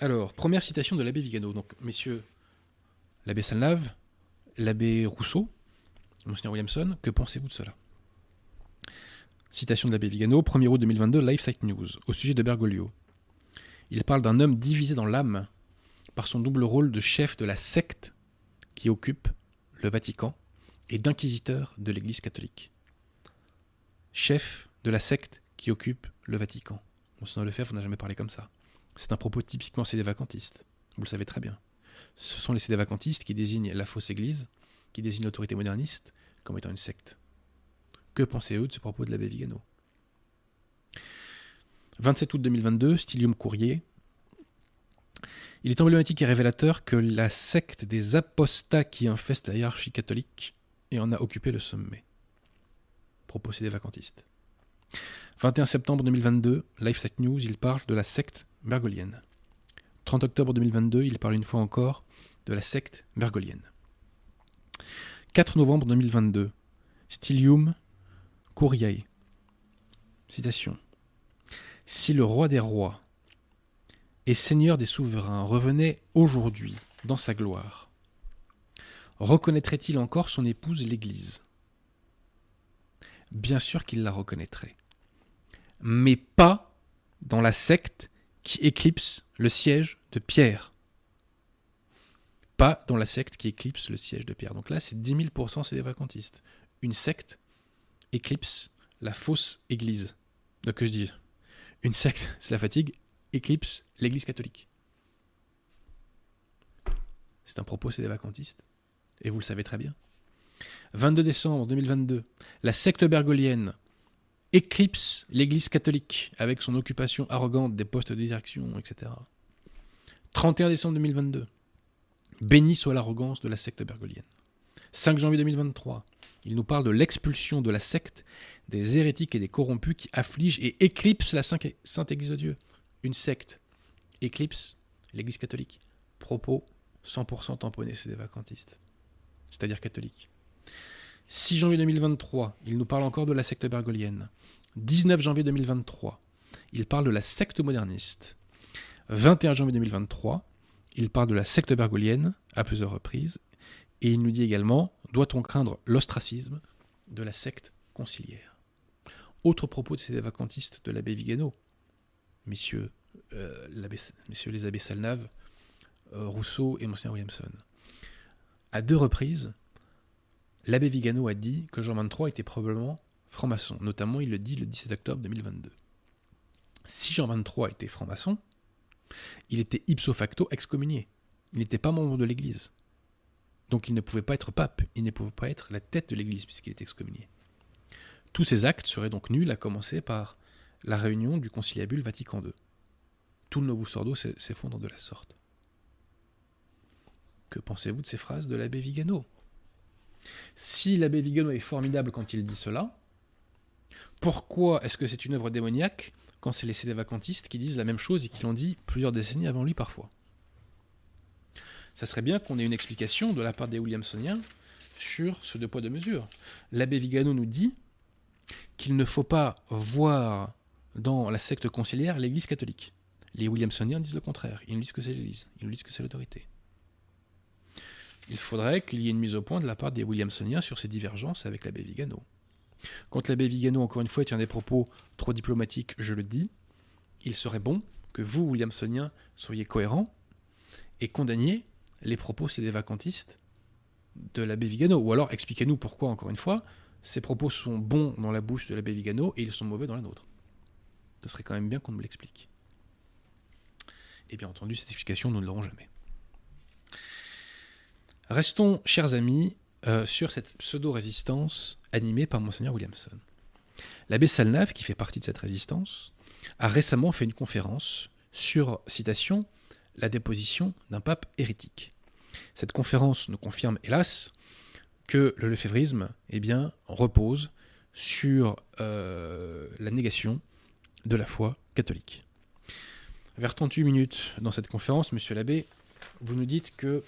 Alors, première citation de l'abbé Vigano. Donc, messieurs, l'abbé Salnave, l'abbé Rousseau, Monseigneur Williamson, que pensez-vous de cela? Citation de l'abbé Vigano, 1er août 2022, Life Site News, au sujet de Bergoglio. Il parle d'un homme divisé dans l'âme par son double rôle de chef de la secte qui occupe le Vatican et d'inquisiteur de l'Église catholique. Chef de la secte qui occupe le Vatican. Monseigneur Lefebvre n'a jamais parlé comme ça. C'est un propos typiquement cédé-vacantistes. Vous le savez très bien. Ce sont les cédé-vacantistes qui désignent la fausse Église, qui désignent l'autorité moderniste comme étant une secte. Que pensez-vous de ce propos de l'abbé Vigano? 27 août 2022, Stylium Courrier. Il est emblématique et révélateur que la secte des apostats qui infeste la hiérarchie catholique et en a occupé le sommet. Propos cédé-vacantistes. 21 septembre 2022, LifeSite News, il parle de la secte bergolienne. 30 octobre 2022, il parle une fois encore de la secte bergolienne. 4 novembre 2022, Stylium Couriae. Citation. Si le roi des rois et seigneur des souverains revenait aujourd'hui dans sa gloire, reconnaîtrait-il encore son épouse l'Église? Bien sûr qu'il la reconnaîtrait, mais pas dans la secte qui éclipse le siège de Pierre. Pas dans la secte qui éclipse le siège de Pierre. Donc là, c'est 10 000% c'est des vacantistes. Une secte éclipse la fausse église. Donc que je dis, une secte, c'est la fatigue, éclipse l'église catholique. C'est un propos, c'est des vacantistes. Et vous le savez très bien. 22 décembre 2022, la secte bergolienne éclipse l'Église catholique avec son occupation arrogante des postes de direction, etc. 31 décembre 2022. Béni soit l'arrogance de la secte bergolienne. 5 janvier 2023. Il nous parle de l'expulsion de la secte des hérétiques et des corrompus qui affligent et éclipsent la Sainte Église de Dieu. Une secte éclipse l'Église catholique. Propos 100% tamponnés, c'est des vacantistes. C'est-à-dire catholiques. 6 janvier 2023, il nous parle encore de la secte bergolienne. 19 janvier 2023, il parle de la secte moderniste. 21 janvier 2023, il parle de la secte bergolienne à plusieurs reprises. Et il nous dit également, doit-on craindre l'ostracisme de la secte conciliaire? Autre propos de ces vacantistes de l'abbé Vigano, messieurs, euh, messieurs les abbés Salnave, euh, Rousseau et Monseigneur Williamson. À deux reprises, l'abbé Vigano a dit que Jean 23 était probablement franc-maçon. Notamment, il le dit le 17 octobre 2022. Si Jean 23 était franc-maçon, il était ipso facto excommunié. Il n'était pas membre de l'Église. Donc il ne pouvait pas être pape, il ne pouvait pas être la tête de l'Église puisqu'il était excommunié. Tous ces actes seraient donc nuls, à commencer par la réunion du conciliabule Vatican II. Tout le Novus Ordo s'effondre de la sorte. Que pensez-vous de ces phrases de l'abbé Vigano? Si l'abbé Vigano est formidable quand il dit cela, pourquoi est-ce que c'est une œuvre démoniaque quand c'est les CD vacantistes qui disent la même chose et qui l'ont dit plusieurs décennies avant lui parfois? Ça serait bien qu'on ait une explication de la part des Williamsoniens sur ce deux poids deux mesures. L'abbé Vigano nous dit qu'il ne faut pas voir dans la secte conciliaire l'Église catholique. Les Williamsoniens disent le contraire. Ils nous disent que c'est l'Église. Ils nous disent que c'est l'autorité. il faudrait qu'il y ait une mise au point de la part des Williamsoniens sur ces divergences avec l'abbé Vigano. Quand l'abbé Vigano, encore une fois, tient des propos trop diplomatiques, je le dis, il serait bon que vous, Williamsoniens, soyez cohérents et condamniez les propos des vacantistes de l'abbé Vigano. Ou alors expliquez-nous pourquoi, encore une fois, ces propos sont bons dans la bouche de l'abbé Vigano et ils sont mauvais dans la nôtre. Ce serait quand même bien qu'on nous l'explique. Et bien entendu, cette explication, nous ne l'aurons jamais. Restons, chers amis, euh, sur cette pseudo-résistance animée par Monseigneur Williamson. L'abbé Salnave, qui fait partie de cette résistance, a récemment fait une conférence sur, citation, la déposition d'un pape hérétique. Cette conférence nous confirme, hélas, que le lefévrisme eh bien, repose sur euh, la négation de la foi catholique. Vers 38 minutes dans cette conférence, monsieur l'abbé, vous nous dites que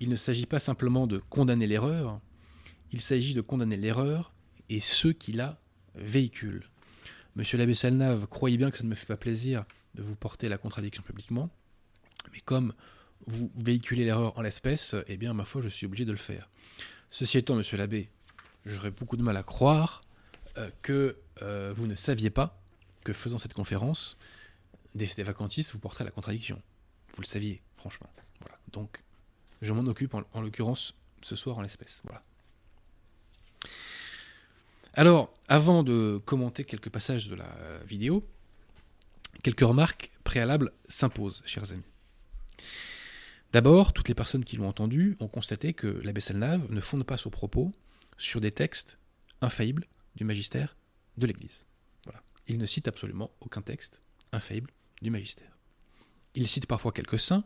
il ne s'agit pas simplement de condamner l'erreur, il s'agit de condamner l'erreur et ceux qui la véhiculent. Monsieur l'abbé Salnave, croyez bien que ça ne me fait pas plaisir de vous porter la contradiction publiquement, mais comme vous véhiculez l'erreur en l'espèce, eh bien, ma foi, je suis obligé de le faire. Ceci étant, monsieur l'abbé, j'aurais beaucoup de mal à croire euh, que euh, vous ne saviez pas que faisant cette conférence, des, vacantistes vous porteraient la contradiction. Vous le saviez, franchement. Voilà. Donc, je m'en occupe en, l'occurrence ce soir en l'espèce. Voilà. Alors, avant de commenter quelques passages de la vidéo, quelques remarques préalables s'imposent, chers amis. D'abord, toutes les personnes qui l'ont entendu ont constaté que l'abbé Selnave ne fonde pas son propos sur des textes infaillibles du magistère de l'Église. Il ne cite absolument aucun texte infaillible du magistère. Il cite parfois quelques saints,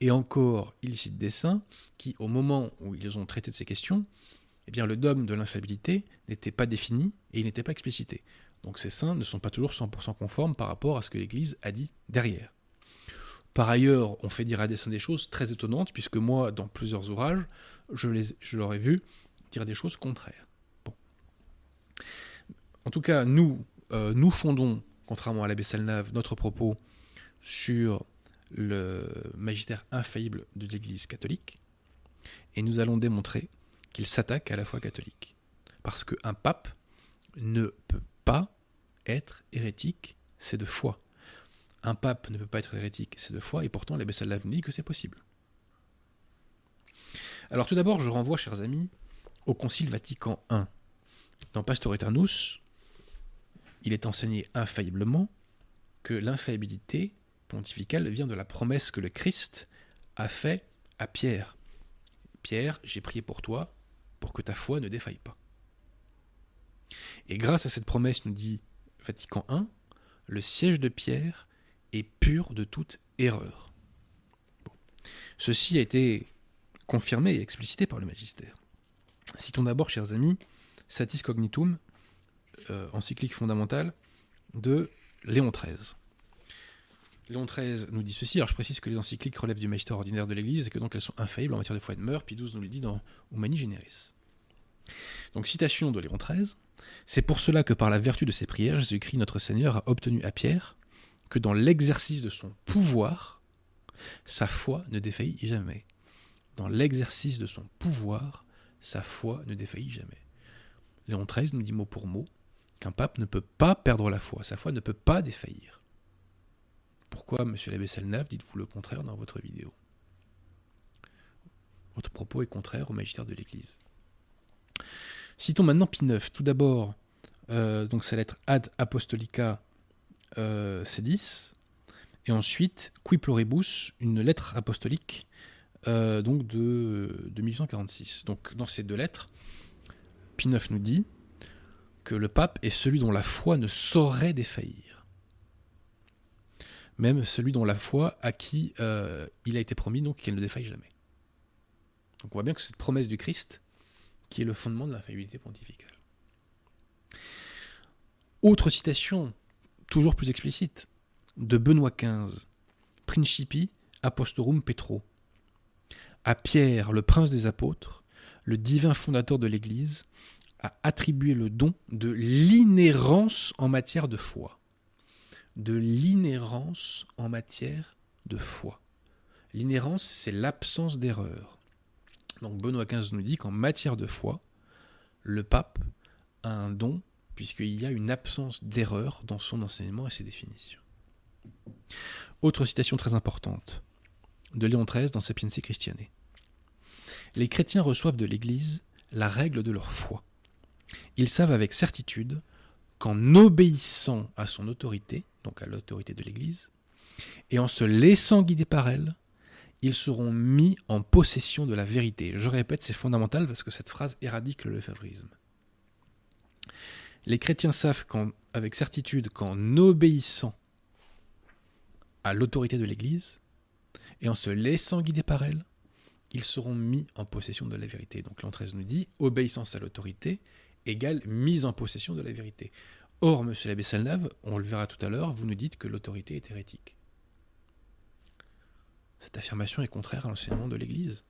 et encore, il cite des saints qui, au moment où ils ont traité de ces questions, eh bien, le dogme de l'infaillibilité n'était pas défini et il n'était pas explicité. Donc ces saints ne sont pas toujours 100% conformes par rapport à ce que l'Église a dit derrière. Par ailleurs, on fait dire à des saints des choses très étonnantes, puisque moi, dans plusieurs ouvrages, je, les, je leur ai vu dire des choses contraires. En tout cas, nous, euh, nous fondons, contrairement à l'abbé Salnave, notre propos sur le magistère infaillible de l'Église catholique, et nous allons démontrer qu'il s'attaque à la foi catholique. Parce qu'un pape ne peut pas être hérétique, c'est de foi. Un pape ne peut pas être hérétique, c'est de foi, et pourtant l'abbé Salave dit que c'est possible. Alors tout d'abord, je renvoie, chers amis, au Concile Vatican I. Dans Pastor Eternus, il est enseigné infailliblement que l'infaillibilité pontificale vient de la promesse que le Christ a faite à Pierre. Pierre, j'ai prié pour toi, pour que ta foi ne défaille pas. Et grâce à cette promesse, nous dit Vatican I, le siège de Pierre est pur de toute erreur. Ceci a été confirmé et explicité par le magistère. Citons d'abord, chers amis, Satis Cognitum, encyclique fondamentale de Léon XIII. Léon XIII nous dit ceci, alors je précise que les encycliques relèvent du magistère ordinaire de l'Église et que donc elles sont infaillibles en matière de foi et de mœurs, puis XII nous le dit dans Humani Generis. Donc citation de Léon XIII, c'est pour cela que par la vertu de ses prières, Jésus-Christ notre Seigneur a obtenu à Pierre que dans l'exercice de son pouvoir, sa foi ne défaillit jamais. Dans l'exercice de son pouvoir, sa foi ne défaillit jamais. Léon XIII nous dit mot pour mot qu'un pape ne peut pas perdre la foi, sa foi ne peut pas défaillir. Pourquoi, monsieur l'abbé Selnave, dites-vous le contraire dans votre vidéo? Votre propos est contraire au magistère de l'Église. Citons maintenant Pie IX. Tout d'abord, euh, donc sa lettre Ad Apostolica euh, C10, et ensuite Qui Pluribus, une lettre apostolique euh, donc de, de 1846. Donc dans ces deux lettres, Pie IX nous dit le pape est celui dont la foi ne saurait défaillir. Même celui dont la foi à qui euh, il a été promis donc qu'elle ne défaille jamais. Donc on voit bien que cette promesse du Christ qui est le fondement de l'infaillibilité pontificale. Autre citation toujours plus explicite, de Benoît XV, Principi Apostorum Petro. À Pierre, le prince des apôtres, le divin fondateur de l'Église, a attribué le don de l'inhérence en matière de foi. De l'inhérence en matière de foi. L'inhérence, c'est l'absence d'erreur. Donc Benoît XV nous dit qu'en matière de foi, le pape a un don puisqu'il y a une absence d'erreur dans son enseignement et ses définitions. Autre citation très importante de Léon XIII dans Sapienza Christiane. Les chrétiens reçoivent de l'Église la règle de leur foi. Ils savent avec certitude qu'en obéissant à son autorité, donc à l'autorité de l'Église, et en se laissant guider par elle, ils seront mis en possession de la vérité. Je répète, c'est fondamental parce que cette phrase éradique le lefebvrisme. Les chrétiens savent avec certitude qu'en obéissant à l'autorité de l'Église et en se laissant guider par elle, ils seront mis en possession de la vérité. Donc l'an nous dit obéissance à l'autorité égale mise en possession de la vérité. Or, monsieur l'abbé Salnave, on le verra tout à l'heure, vous nous dites que l'autorité est hérétique. Cette affirmation est contraire à l'enseignement de l'Église.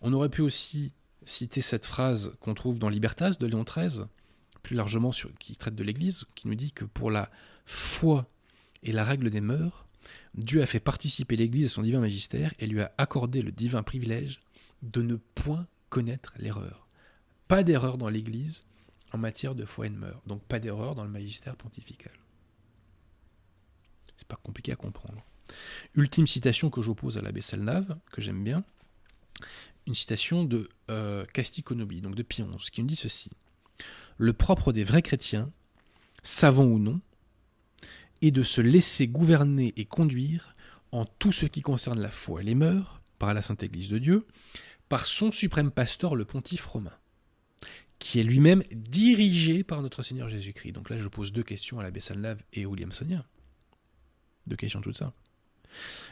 On aurait pu aussi citer cette phrase qu'on trouve dans Libertas de Léon XIII, plus largement sur, qui traite de l'Église, qui nous dit que pour la foi et la règle des mœurs, Dieu a fait participer l'Église à son divin magistère et lui a accordé le divin privilège de ne point connaître l'erreur. Pas d'erreur dans l'Église en matière de foi et de mœurs, donc pas d'erreur dans le magistère pontifical. C'est pas compliqué à comprendre. Ultime citation que j'oppose à l'abbé Salnave, que j'aime bien, une citation de euh, Casticonobi, donc de Pionce, qui nous dit ceci. Le propre des vrais chrétiens, savants ou non, est de se laisser gouverner et conduire en tout ce qui concerne la foi et les mœurs, par la Sainte Église de Dieu, par son suprême pasteur, le pontife romain, qui est lui-même dirigé par notre Seigneur Jésus-Christ. Donc là, je pose deux questions à l'abbé Salnave et à William Sonia. Deux questions toutes ça.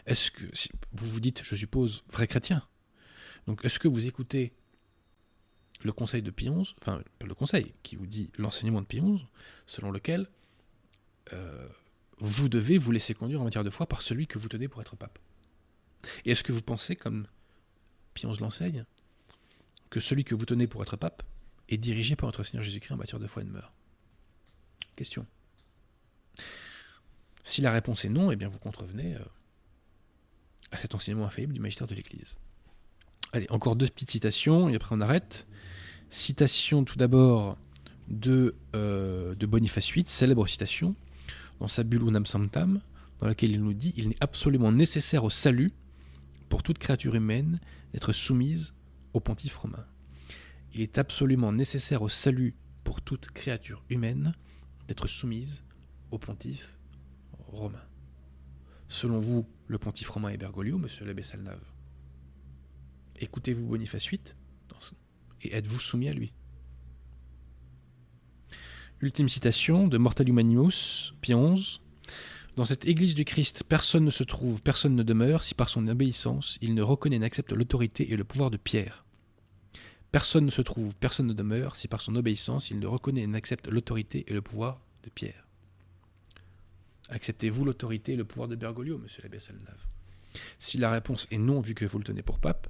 Est-ce que vous vous dites, je suppose, vrai chrétien Donc est-ce que vous écoutez le conseil de Pie XI, enfin le conseil qui vous dit l'enseignement de Pie XI, selon lequel euh, vous devez vous laisser conduire en matière de foi par celui que vous tenez pour être pape? Et est-ce que vous pensez, comme Pie XI l'enseigne, que celui que vous tenez pour être pape est dirigé par notre Seigneur Jésus-Christ en matière de foi et de mœurs Question. Si la réponse est non, eh bien vous contrevenez euh, à cet enseignement infaillible du magistère de l'Église. Allez, encore deux petites citations, et après on arrête. Citation tout d'abord de, euh, Boniface VIII, célèbre citation, dans sa bulle Unam Santam, dans laquelle il nous dit Il est absolument nécessaire au salut, pour toute créature humaine, d'être soumise au pontife romain. Il est absolument nécessaire au salut pour toute créature humaine d'être soumise au pontife romain. Selon vous, le pontife romain est Bergoglio, monsieur l'abbé Salnave? Écoutez-vous Boniface VIII et êtes-vous soumis à lui? Ultime citation de Mortal Humanimus, Pie XI. Dans cette Église du Christ, personne ne se trouve, personne ne demeure, si par son obéissance il ne reconnaît n'accepte l'autorité et le pouvoir de Pierre. Personne ne se trouve, personne ne demeure, si par son obéissance il ne reconnaît et n'accepte l'autorité et le pouvoir de Pierre. Acceptez-vous l'autorité et le pouvoir de Bergoglio, monsieur l'abbé Salnave Si la réponse est non, vu que vous le tenez pour pape,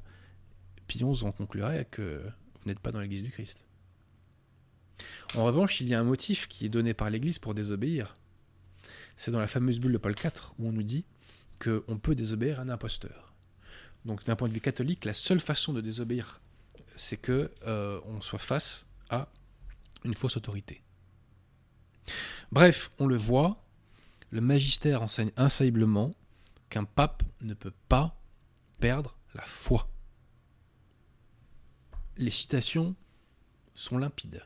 Pion en conclurait que vous n'êtes pas dans l'Église du Christ. En revanche, il y a un motif qui est donné par l'Église pour désobéir. C'est dans la fameuse bulle de Paul IV où on nous dit qu'on peut désobéir à un imposteur. Donc d'un point de vue catholique, la seule façon de désobéir, c'est que euh, on soit face à une fausse autorité. Bref, on le voit, le magistère enseigne infailliblement qu'un pape ne peut pas perdre la foi. Les citations sont limpides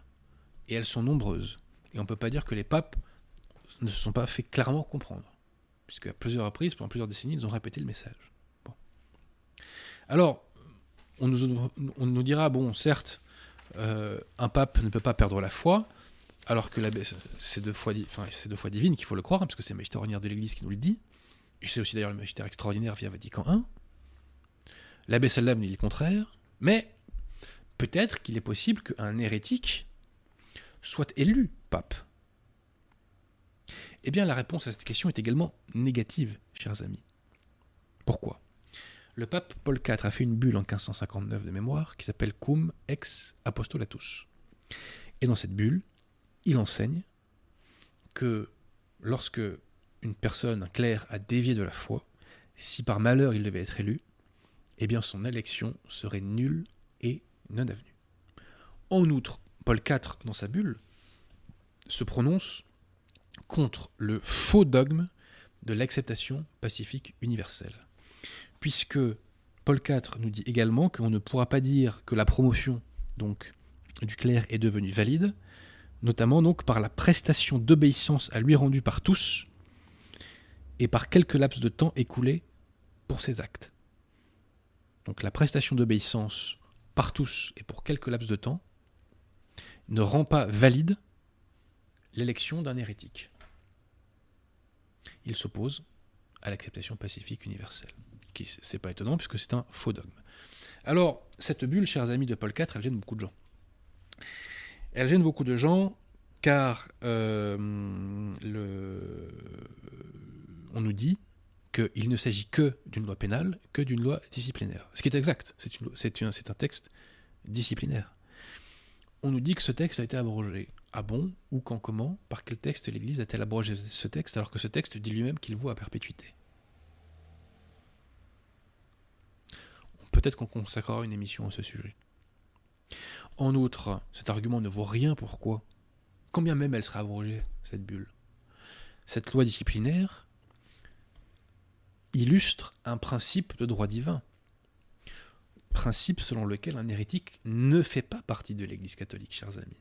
et elles sont nombreuses. Et on ne peut pas dire que les papes ne se sont pas fait clairement comprendre, puisque à plusieurs reprises, pendant plusieurs décennies, ils ont répété le message. Alors, on nous, dira, bon, certes, euh, un pape ne peut pas perdre la foi, alors que c'est deux, fois, enfin, deux fois divine qu'il faut le croire, hein, parce que c'est le magistère ordinaire de l'Église qui nous le dit, et c'est aussi d'ailleurs le magistère extraordinaire via Vatican I. L'abbé Sallam dit le contraire, mais peut-être qu'il est possible qu'un hérétique soit élu pape Eh bien, la réponse à cette question est également négative, chers amis. Pourquoi? Le pape Paul IV a fait une bulle en 1559 de mémoire qui s'appelle Cum ex apostolatus. Et dans cette bulle, il enseigne que lorsque une personne, un clerc, a dévié de la foi, si par malheur il devait être élu, eh bien son élection serait nulle et non avenue. En outre, Paul IV, dans sa bulle, se prononce contre le faux dogme de l'acceptation pacifique universelle. Puisque Paul IV nous dit également qu'on ne pourra pas dire que la promotion donc, du clerc est devenue valide, notamment donc par la prestation d'obéissance à lui rendue par tous et par quelques laps de temps écoulés pour ses actes. Donc la prestation d'obéissance par tous et pour quelques laps de temps ne rend pas valide l'élection d'un hérétique. Il s'oppose à l'acceptation pacifique universelle. Qui c'est pas étonnant puisque c'est un faux dogme. Alors, cette bulle, chers amis de Paul IV, elle gêne beaucoup de gens. Elle gêne beaucoup de gens car euh, on nous dit qu'il ne s'agit que d'une loi pénale, que d'une loi disciplinaire. Ce qui est exact, c'est un texte disciplinaire. On nous dit que ce texte a été abrogé. Ah bon? Ou quand comment? Par quel texte l'Église a-t-elle abrogé ce texte alors que ce texte dit lui-même qu'il vaut à perpétuité? Peut-être qu'on consacrera une émission à ce sujet. En outre, cet argument ne vaut rien pourquoi? Combien même elle sera abrogée, cette bulle? Cette loi disciplinaire illustre un principe de droit divin. Principe selon lequel un hérétique ne fait pas partie de l'Église catholique, chers amis.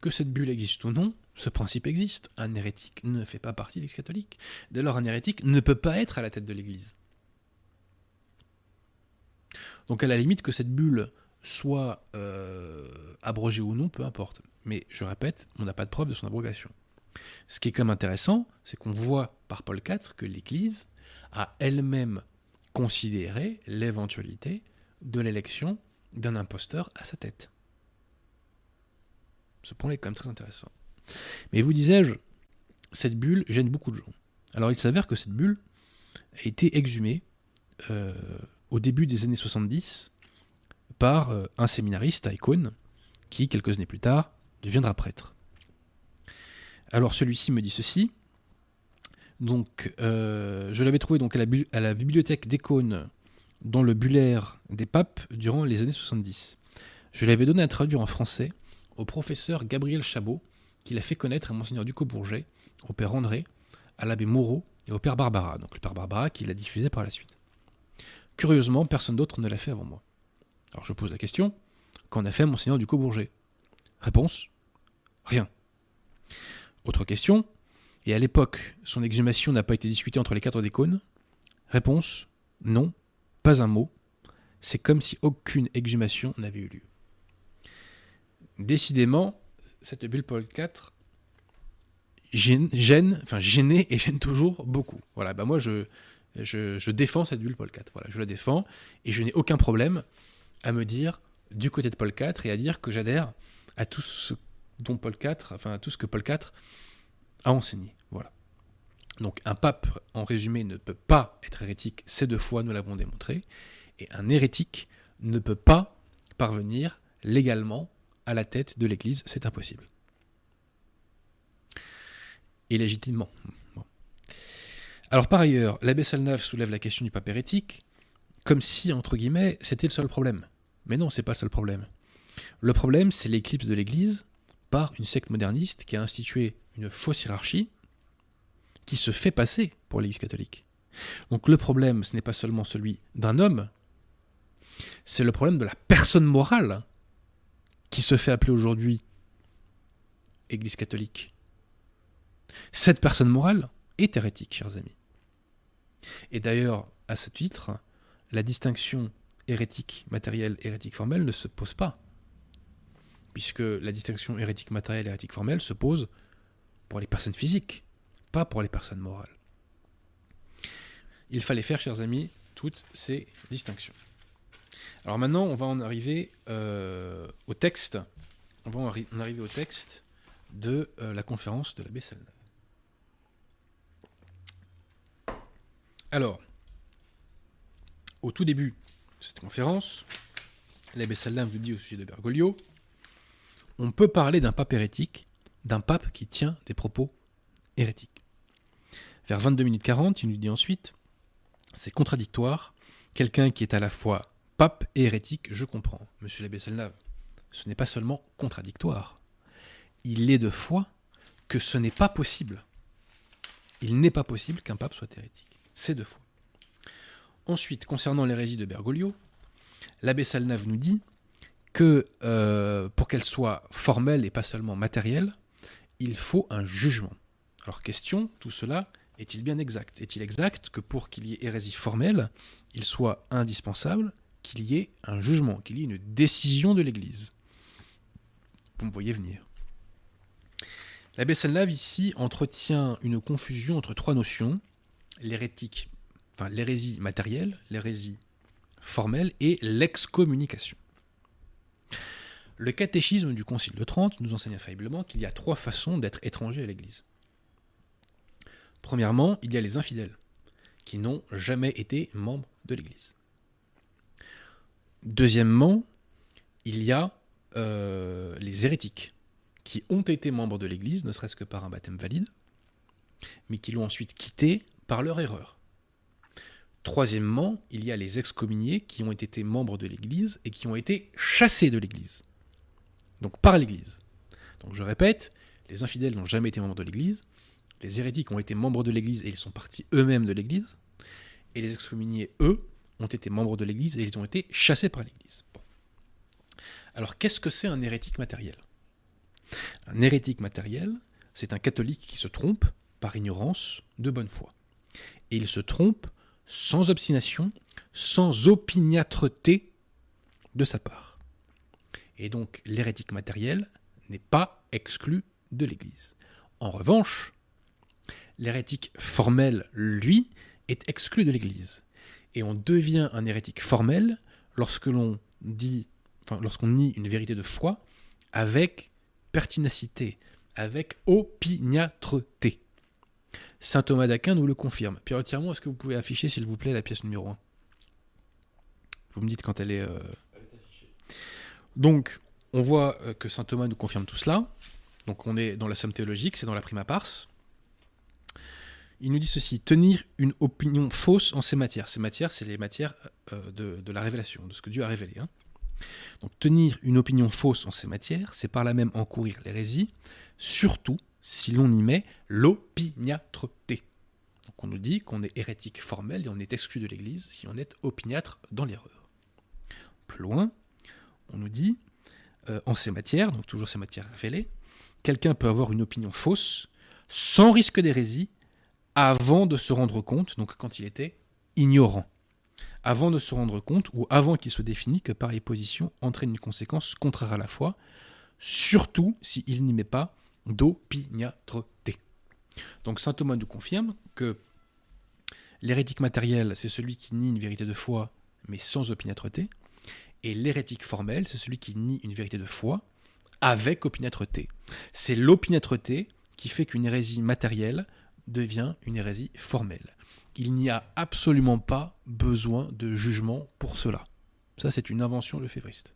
Que cette bulle existe ou non, ce principe existe. Un hérétique ne fait pas partie de l'Église catholique. Dès lors, un hérétique ne peut pas être à la tête de l'Église. Donc à la limite que cette bulle soit euh, abrogée ou non, peu importe. Mais je répète, on n'a pas de preuve de son abrogation. Ce qui est quand même intéressant, c'est qu'on voit par Paul IV que l'Église a elle-même considéré l'éventualité de l'élection d'un imposteur à sa tête. Ce point est quand même très intéressant. Mais vous disais-je, cette bulle gêne beaucoup de gens. Alors il s'avère que cette bulle a été exhumée euh, au début des années 70 par euh, un séminariste à Icône, qui, quelques années plus tard, deviendra prêtre. Alors celui-ci me dit ceci. Donc, euh, je l'avais trouvé donc à la, bibliothèque d'Écône dans le buller des papes durant les années 70. Je l'avais donné à traduire en français au professeur Gabriel Chabot, qui l'a fait connaître à Monseigneur Ducos-Bourget, au père André, à l'abbé Moreau et au père Barbara, donc le père Barbara qui l'a diffusé par la suite. Curieusement, personne d'autre ne l'a fait avant moi. Alors je pose la question, qu'en a fait Monseigneur Ducos-Bourget Réponse Rien. Autre question, et à l'époque, son exhumation n'a pas été discutée entre les quatre décônes Réponse Non, pas un mot. C'est comme si aucune exhumation n'avait eu lieu. Décidément, cette bulle Paul IV gêne, enfin gênait et gêne toujours beaucoup. Voilà, bah moi je, je, défends cette bulle Paul IV. Voilà, je la défends et je n'ai aucun problème à me dire du côté de Paul IV et à dire que j'adhère à tout ce dont Paul IV, enfin à tout ce que Paul IV a enseigné. Voilà. Donc un pape, en résumé, ne peut pas être hérétique, ces deux fois nous l'avons démontré, et un hérétique ne peut pas parvenir légalement à la tête de l'Église, c'est impossible. Et légitimement. Alors par ailleurs, l'abbé Salnave soulève la question du pape hérétique, comme si, entre guillemets, c'était le seul problème. Mais non, c'est pas le seul problème. Le problème, c'est l'éclipse de l'Église par une secte moderniste qui a institué une fausse hiérarchie qui se fait passer pour l'Église catholique. Donc le problème, ce n'est pas seulement celui d'un homme, c'est le problème de la personne morale qui se fait appeler aujourd'hui Église catholique. Cette personne morale est hérétique, chers amis. Et d'ailleurs, à ce titre, la distinction hérétique matérielle, hérétique formelle ne se pose pas. Puisque la distinction hérétique matérielle, hérétique formelle se pose pour les personnes physiques, pas pour les personnes morales. Il fallait faire, chers amis, toutes ces distinctions. Alors maintenant, on va en arriver euh, au texte. On va en, arriver au texte de euh, la conférence de l'abbé Salnave. Alors, au tout début de cette conférence, l'abbé Salnave vous dit au sujet de Bergoglio on peut parler d'un pape hérétique, d'un pape qui tient des propos hérétiques. Vers 22 minutes 40, il nous dit ensuite c'est contradictoire. Quelqu'un qui est à la fois pape et hérétique, je comprends. Monsieur l'abbé Selnave, ce n'est pas seulement contradictoire. Il est de foi que ce n'est pas possible. Il n'est pas possible qu'un pape soit hérétique. C'est de foi. Ensuite, concernant l'hérésie de Bergoglio, l'abbé Salnave nous dit que euh, pour qu'elle soit formelle et pas seulement matérielle, il faut un jugement. Alors question, tout cela est-il bien exact? Est-il exact que pour qu'il y ait hérésie formelle, il soit indispensable qu'il y ait un jugement, qu'il y ait une décision de l'Église? Vous me voyez venir. L'abbé Salnave ici entretient une confusion entre trois notions, l'hérétique, l'hérésie matérielle, l'hérésie formelle et l'excommunication. Le catéchisme du Concile de Trente nous enseigne infailliblement qu'il y a trois façons d'être étranger à l'Église. Premièrement, il y a les infidèles, qui n'ont jamais été membres de l'Église. Deuxièmement, il y a euh, les hérétiques, qui ont été membres de l'Église, ne serait-ce que par un baptême valide, mais qui l'ont ensuite quitté par leur erreur. Troisièmement, il y a les excommuniés qui ont été membres de l'Église et qui ont été chassés de l'Église. Donc par l'Église. Donc je répète, les infidèles n'ont jamais été membres de l'Église, les hérétiques ont été membres de l'Église et ils sont partis eux-mêmes de l'Église, et les excommuniés, eux, ont été membres de l'Église et ils ont été chassés par l'Église. Alors qu'est-ce que c'est un hérétique matériel? Un hérétique matériel, c'est un catholique qui se trompe par ignorance de bonne foi. Et il se trompe sans obstination, sans opiniâtreté de sa part. Et donc l'hérétique matériel n'est pas exclu de l'Église. En revanche, l'hérétique formel, lui, est exclu de l'Église. Et on devient un hérétique formel lorsque l'on dit, lorsqu'on nie une vérité de foi avec pertinacité, avec opiniâtreté. Saint Thomas d'Aquin nous le confirme. Pierre Tirmont, est-ce que vous pouvez afficher, s'il vous plaît, la pièce numéro 1 Vous me dites quand elle est. Euh, Donc, on voit euh, que saint Thomas nous confirme tout cela. Donc, on est dans la somme théologique, c'est dans la prima pars. Il nous dit ceci tenir une opinion fausse en ces matières. Ces matières, c'est les matières euh, de, la révélation, de ce que Dieu a révélé. Hein. Donc tenir une opinion fausse en ces matières, c'est par là même encourir l'hérésie, surtout si l'on y met l'opiniâtreté. Donc on nous dit qu'on est hérétique formel et on est exclu de l'Église si on est opiniâtre dans l'erreur. Plus loin, on nous dit, euh, en ces matières, donc toujours ces matières révélées, quelqu'un peut avoir une opinion fausse sans risque d'hérésie avant de se rendre compte, donc quand il était ignorant avant de se rendre compte, ou avant qu'il soit défini que pareille position entraîne une conséquence contraire à la foi, surtout s'il n'y met pas d'opiniâtreté. Donc saint Thomas nous confirme que l'hérétique matériel, c'est celui qui nie une vérité de foi, mais sans opiniâtreté, et l'hérétique formel, c'est celui qui nie une vérité de foi avec opiniâtreté. C'est l'opiniâtreté qui fait qu'une hérésie matérielle devient une hérésie formelle il n'y a absolument pas besoin de jugement pour cela. Ça, c'est une invention de févriste.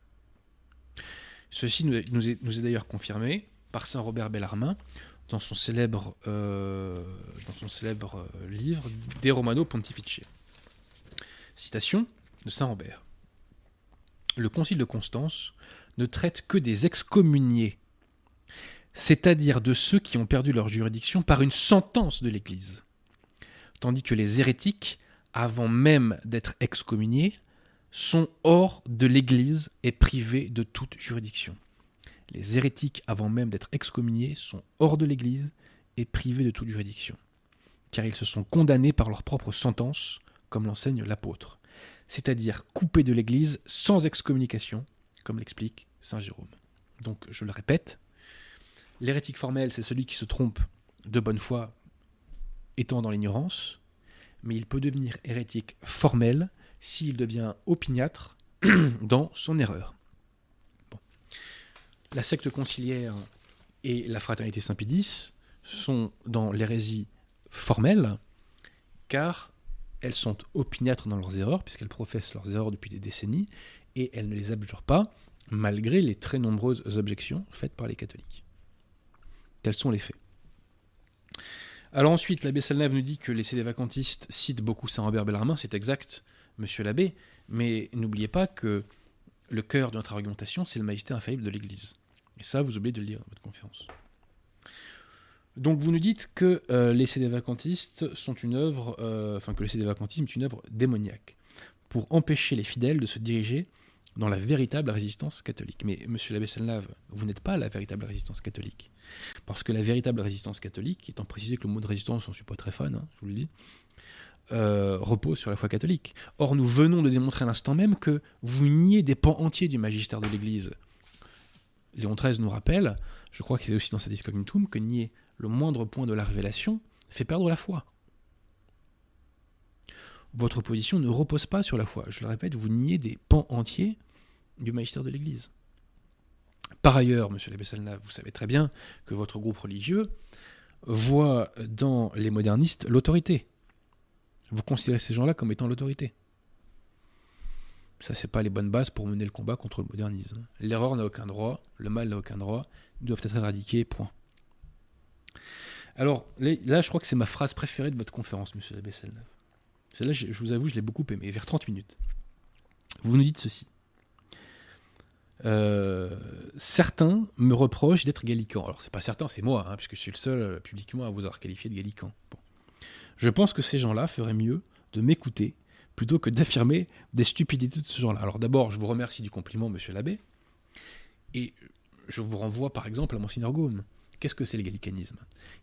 Ceci nous est, d'ailleurs confirmé par saint Robert Bellarmin dans son célèbre, euh, euh, livre De Romano Pontifici. Citation de saint Robert. Le concile de Constance ne traite que des excommuniés, c'est-à-dire de ceux qui ont perdu leur juridiction par une sentence de l'Église tandis que les hérétiques, avant même d'être excommuniés, sont hors de l'Église et privés de toute juridiction. Les hérétiques, avant même d'être excommuniés, sont hors de l'Église et privés de toute juridiction, car ils se sont condamnés par leur propre sentence, comme l'enseigne l'apôtre, c'est-à-dire coupés de l'Église sans excommunication, comme l'explique Saint Jérôme. Donc, je le répète, l'hérétique formel, c'est celui qui se trompe de bonne foi étant dans l'ignorance, mais il peut devenir hérétique formel s'il devient opiniâtre dans son erreur. La secte conciliaire et la fraternité Saint-Pédis sont dans l'hérésie formelle, car elles sont opiniâtres dans leurs erreurs, puisqu'elles professent leurs erreurs depuis des décennies, et elles ne les abjurent pas, malgré les très nombreuses objections faites par les catholiques. Tels sont les faits. Alors ensuite, l'abbé Salnave nous dit que les CD vacantistes citent beaucoup Saint-Robert Bellarmin, c'est exact, monsieur l'abbé, mais n'oubliez pas que le cœur de notre argumentation, c'est le magistère infaillible de l'Église. Et ça, vous oubliez de le lire dans votre conférence. Donc vous nous dites que euh, les CD vacantistes sont une œuvre, euh, enfin que le CD vacantisme est une œuvre démoniaque, pour empêcher les fidèles de se diriger dans la véritable résistance catholique. Mais monsieur l'abbé Salnave, vous n'êtes pas la véritable résistance catholique. Parce que la véritable résistance catholique, étant précisé que le mot de résistance, on ne suis pas très fan, hein, je vous le dis, euh, repose sur la foi catholique. Or, nous venons de démontrer à l'instant même que vous niez des pans entiers du magistère de l'Église. Léon XIII nous rappelle, je crois que c'est aussi dans sa Discognitum, que nier le moindre point de la révélation fait perdre la foi. Votre position ne repose pas sur la foi. Je le répète, vous niez des pans entiers du magistère de l'Église. Par ailleurs, monsieur l'abbé Salnave, vous savez très bien que votre groupe religieux voit dans les modernistes l'autorité. Vous considérez ces gens-là comme étant l'autorité. Ça, c'est pas les bonnes bases pour mener le combat contre le modernisme. L'erreur n'a aucun droit, le mal n'a aucun droit, ils doivent être éradiqués, point. Alors, là, je crois que c'est ma phrase préférée de votre conférence, monsieur l'abbé Salnave. Celle-là, je vous avoue, je l'ai beaucoup aimée, vers 30 minutes. Vous nous dites ceci. Euh, certains me reprochent d'être gallican. Alors c'est pas certain, c'est moi, hein, puisque je suis le seul euh, publiquement à vous avoir qualifié de gallican. Je pense que ces gens-là feraient mieux de m'écouter plutôt que d'affirmer des stupidités de ce genre-là. Alors d'abord, je vous remercie du compliment, monsieur l'abbé, et je vous renvoie par exemple à Monseigneur Gaume. Qu'est-ce que c'est le gallicanisme?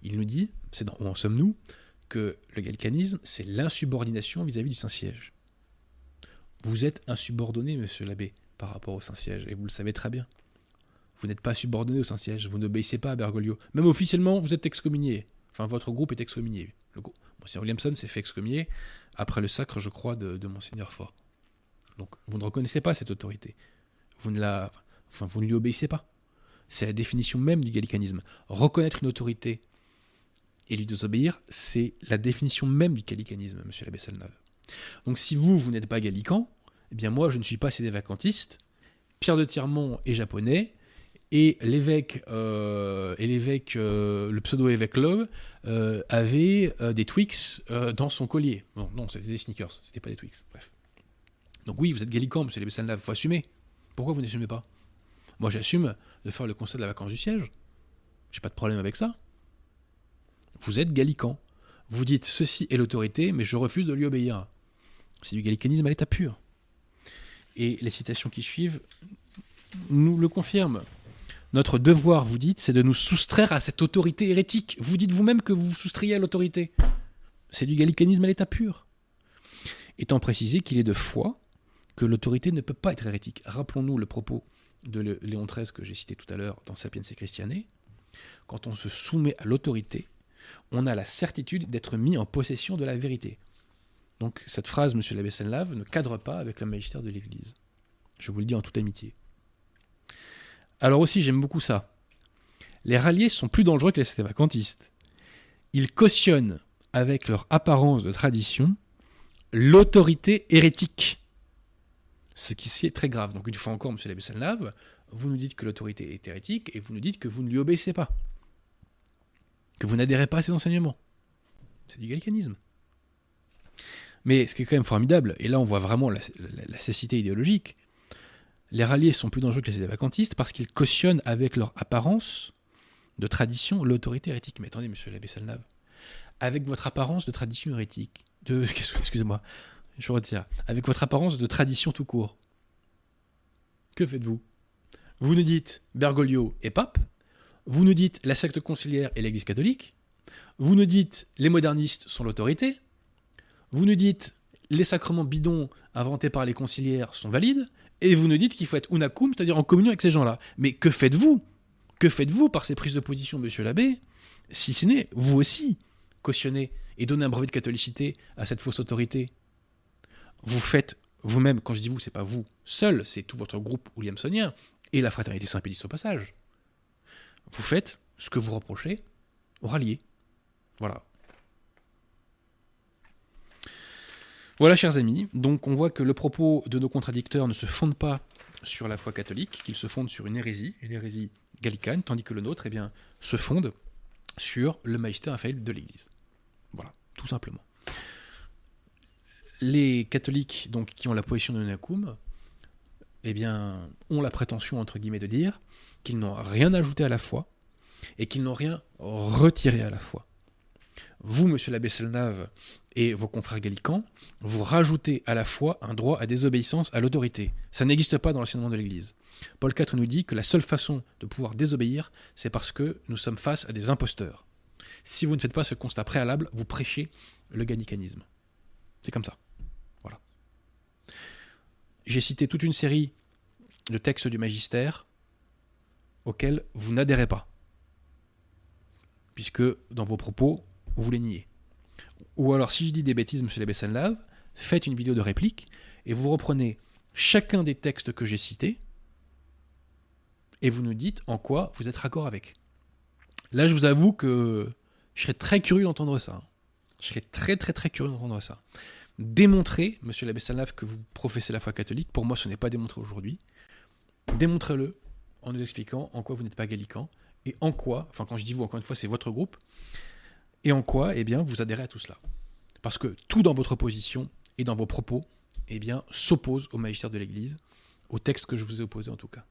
Il nous dit, c'est dans Où en sommes-nous? que le gallicanisme, c'est l'insubordination vis-à-vis du Saint-Siège. Vous êtes insubordonné, monsieur l'abbé par rapport au Saint-Siège, et vous le savez très bien. Vous n'êtes pas subordonné au Saint-Siège, vous n'obéissez pas à Bergoglio. Même officiellement, vous êtes excommunié. Enfin, votre groupe est excommunié. Le. Monseigneur Williamson s'est fait excommunier après le sacre, je crois, de, Monseigneur Fort. Donc, vous ne reconnaissez pas cette autorité. Vous ne, la, enfin, vous ne lui obéissez pas. C'est la définition même du gallicanisme. Reconnaître une autorité et lui désobéir, c'est la définition même du gallicanisme, monsieur l'abbé Salnave. Donc si vous, vous n'êtes pas gallican, eh bien moi je ne suis pas des vacantistes. Pierre de Tirmont est japonais et l'évêque euh, et l'évêque euh, le pseudo évêque Love euh, avait des Twix dans son collier. Non, non, c'était des sneakers, c'était pas des Twix. Bref. Donc oui, vous êtes gallican, monsieur les il faut assumer. Pourquoi vous n'assumez pas? Moi j'assume de faire le conseil de la vacance du siège. J'ai pas de problème avec ça. Vous êtes gallican. Vous dites ceci est l'autorité, mais je refuse de lui obéir. C'est du gallicanisme à l'état pur. Et les citations qui suivent nous le confirment. Notre devoir, vous dites, c'est de nous soustraire à cette autorité hérétique. Vous dites vous-même que vous vous soustriez à l'autorité. C'est du gallicanisme à l'état pur. Étant précisé qu'il est de foi que l'autorité ne peut pas être hérétique. Rappelons-nous le propos de Léon XIII que j'ai cité tout à l'heure dans Sapiens et Christiane. Quand on se soumet à l'autorité, on a la certitude d'être mis en possession de la vérité. Donc cette phrase, monsieur l'abbé Senlave, ne cadre pas avec le magistère de l'Église. Je vous le dis en toute amitié. Alors aussi, j'aime beaucoup ça. Les ralliés sont plus dangereux que les vacantistes. Ils cautionnent, avec leur apparence de tradition, l'autorité hérétique. Ce qui est très grave. Donc une fois encore, l'abbé Senlave, vous nous dites que l'autorité est hérétique et vous nous dites que vous ne lui obéissez pas. Que vous n'adhérez pas à ses enseignements. C'est du gallicanisme. Mais ce qui est quand même formidable, et là on voit vraiment la, cécité idéologique, les ralliés sont plus dangereux que les vacantistes parce qu'ils cautionnent avec leur apparence de tradition l'autorité hérétique. Mais attendez, monsieur l'abbé Salnave, avec votre apparence de tradition hérétique, de, excusez-moi, je retire, avec votre apparence de tradition tout court, que faites-vous? Vous nous dites Bergoglio est pape, vous nous dites la secte conciliaire et l'Église catholique, vous nous dites les modernistes sont l'autorité, vous nous dites les sacrements bidons inventés par les conciliaires sont valides, et vous nous dites qu'il faut être unacum, c'est-à-dire en communion avec ces gens-là. Mais que faites-vous? Que faites-vous par ces prises de position, monsieur l'abbé? Si ce n'est, vous aussi, cautionner et donner un brevet de catholicité à cette fausse autorité Vous faites vous-même, quand je dis vous, c'est pas vous seul, c'est tout votre groupe williamsonien et la fraternité Saint-Pédis au passage. Vous faites ce que vous reprochez aux ralliés. Voilà. Voilà, chers amis, donc on voit que le propos de nos contradicteurs ne se fonde pas sur la foi catholique, qu'il se fonde sur une hérésie, une hérésie gallicane, tandis que le nôtre eh bien, se fonde sur le magistère infaillible de l'Église. Voilà, tout simplement. Les catholiques donc, qui ont la position de Nacum, eh bien, ont la prétention, de dire qu'ils n'ont rien ajouté à la foi et qu'ils n'ont rien retiré à la foi. Vous, monsieur l'abbé Selnave, et vos confrères gallicans, vous rajoutez à la fois un droit à désobéissance à l'autorité. Ça n'existe pas dans l'enseignement de l'Église. Paul IV nous dit que la seule façon de pouvoir désobéir, c'est parce que nous sommes face à des imposteurs. Si vous ne faites pas ce constat préalable, vous prêchez le gallicanisme. C'est comme ça. Voilà. J'ai cité toute une série de textes du magistère auxquels vous n'adhérez pas, puisque dans vos propos, vous les niez. Ou alors, si je dis des bêtises, monsieur l'abbé Lave, faites une vidéo de réplique et vous reprenez chacun des textes que j'ai cités et vous nous dites en quoi vous êtes raccord avec. Là, je vous avoue que je serais très curieux d'entendre ça. Je serais très, très, très curieux d'entendre ça. Démontrez, monsieur l'abbé que vous professez la foi catholique. Pour moi, ce n'est pas démontré aujourd'hui. Démontrez-le en nous expliquant en quoi vous n'êtes pas gallican et en quoi, enfin, quand je dis vous, encore une fois, c'est votre groupe, et en quoi, eh bien, vous adhérez à tout cela? Parce que tout dans votre position et dans vos propos, eh bien, s'oppose au magistère de l'Église, au texte que je vous ai opposé en tout cas.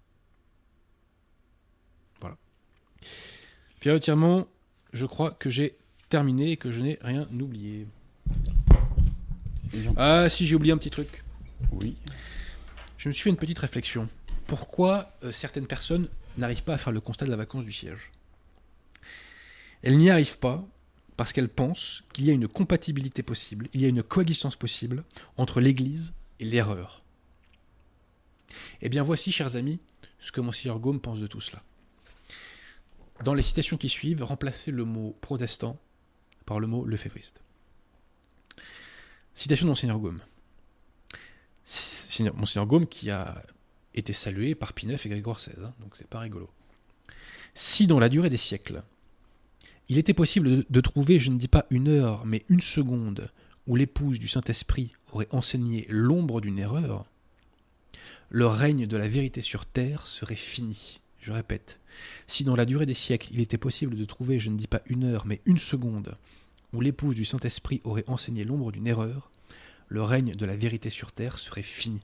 Voilà. Pierre entièrement, je crois que j'ai terminé et que je n'ai rien oublié. Ah si, j'ai oublié un petit truc. Oui. Je me suis fait une petite réflexion. Pourquoi euh, certaines personnes n'arrivent pas à faire le constat de la vacance du siège? Elles n'y arrivent pas parce qu'elle pense qu'il y a une compatibilité possible, il y a une coexistence possible entre l'Église et l'erreur. Eh bien voici, chers amis, ce que Monseigneur Gaume pense de tout cela. Dans les citations qui suivent, remplacez le mot protestant par le mot lefévriste. Citation de Monseigneur Gaume. Monseigneur Gaume qui a été salué par Pie et Grégoire XVI, hein, donc c'est pas rigolo. Si dans la durée des siècles, il était possible de, trouver, je ne dis pas une heure, mais une seconde, où l'épouse du Saint-Esprit aurait enseigné l'ombre d'une erreur, le règne de la vérité sur terre serait fini. Je répète, si dans la durée des siècles il était possible de trouver, je ne dis pas une heure, mais une seconde, où l'épouse du Saint-Esprit aurait enseigné l'ombre d'une erreur, le règne de la vérité sur terre serait fini.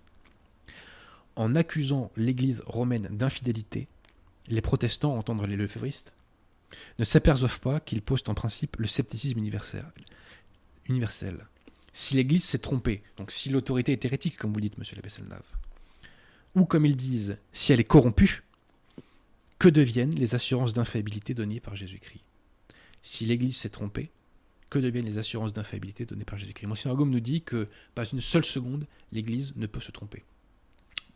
En accusant l'Église romaine d'infidélité, les protestants, entendre les lefévristes, ne s'aperçoivent pas qu'ils posent en principe le scepticisme universel. universel. Si l'Église s'est trompée, donc si l'autorité est hérétique, comme vous dites, monsieur Lebesselnave, ou comme ils disent, si elle est corrompue, que deviennent les assurances d'infaillibilité données par Jésus-Christ? Si l'Église s'est trompée, que deviennent les assurances d'infaillibilité données par Jésus-Christ? Monsieur Argom nous dit que pas une seule seconde, l'Église ne peut se tromper.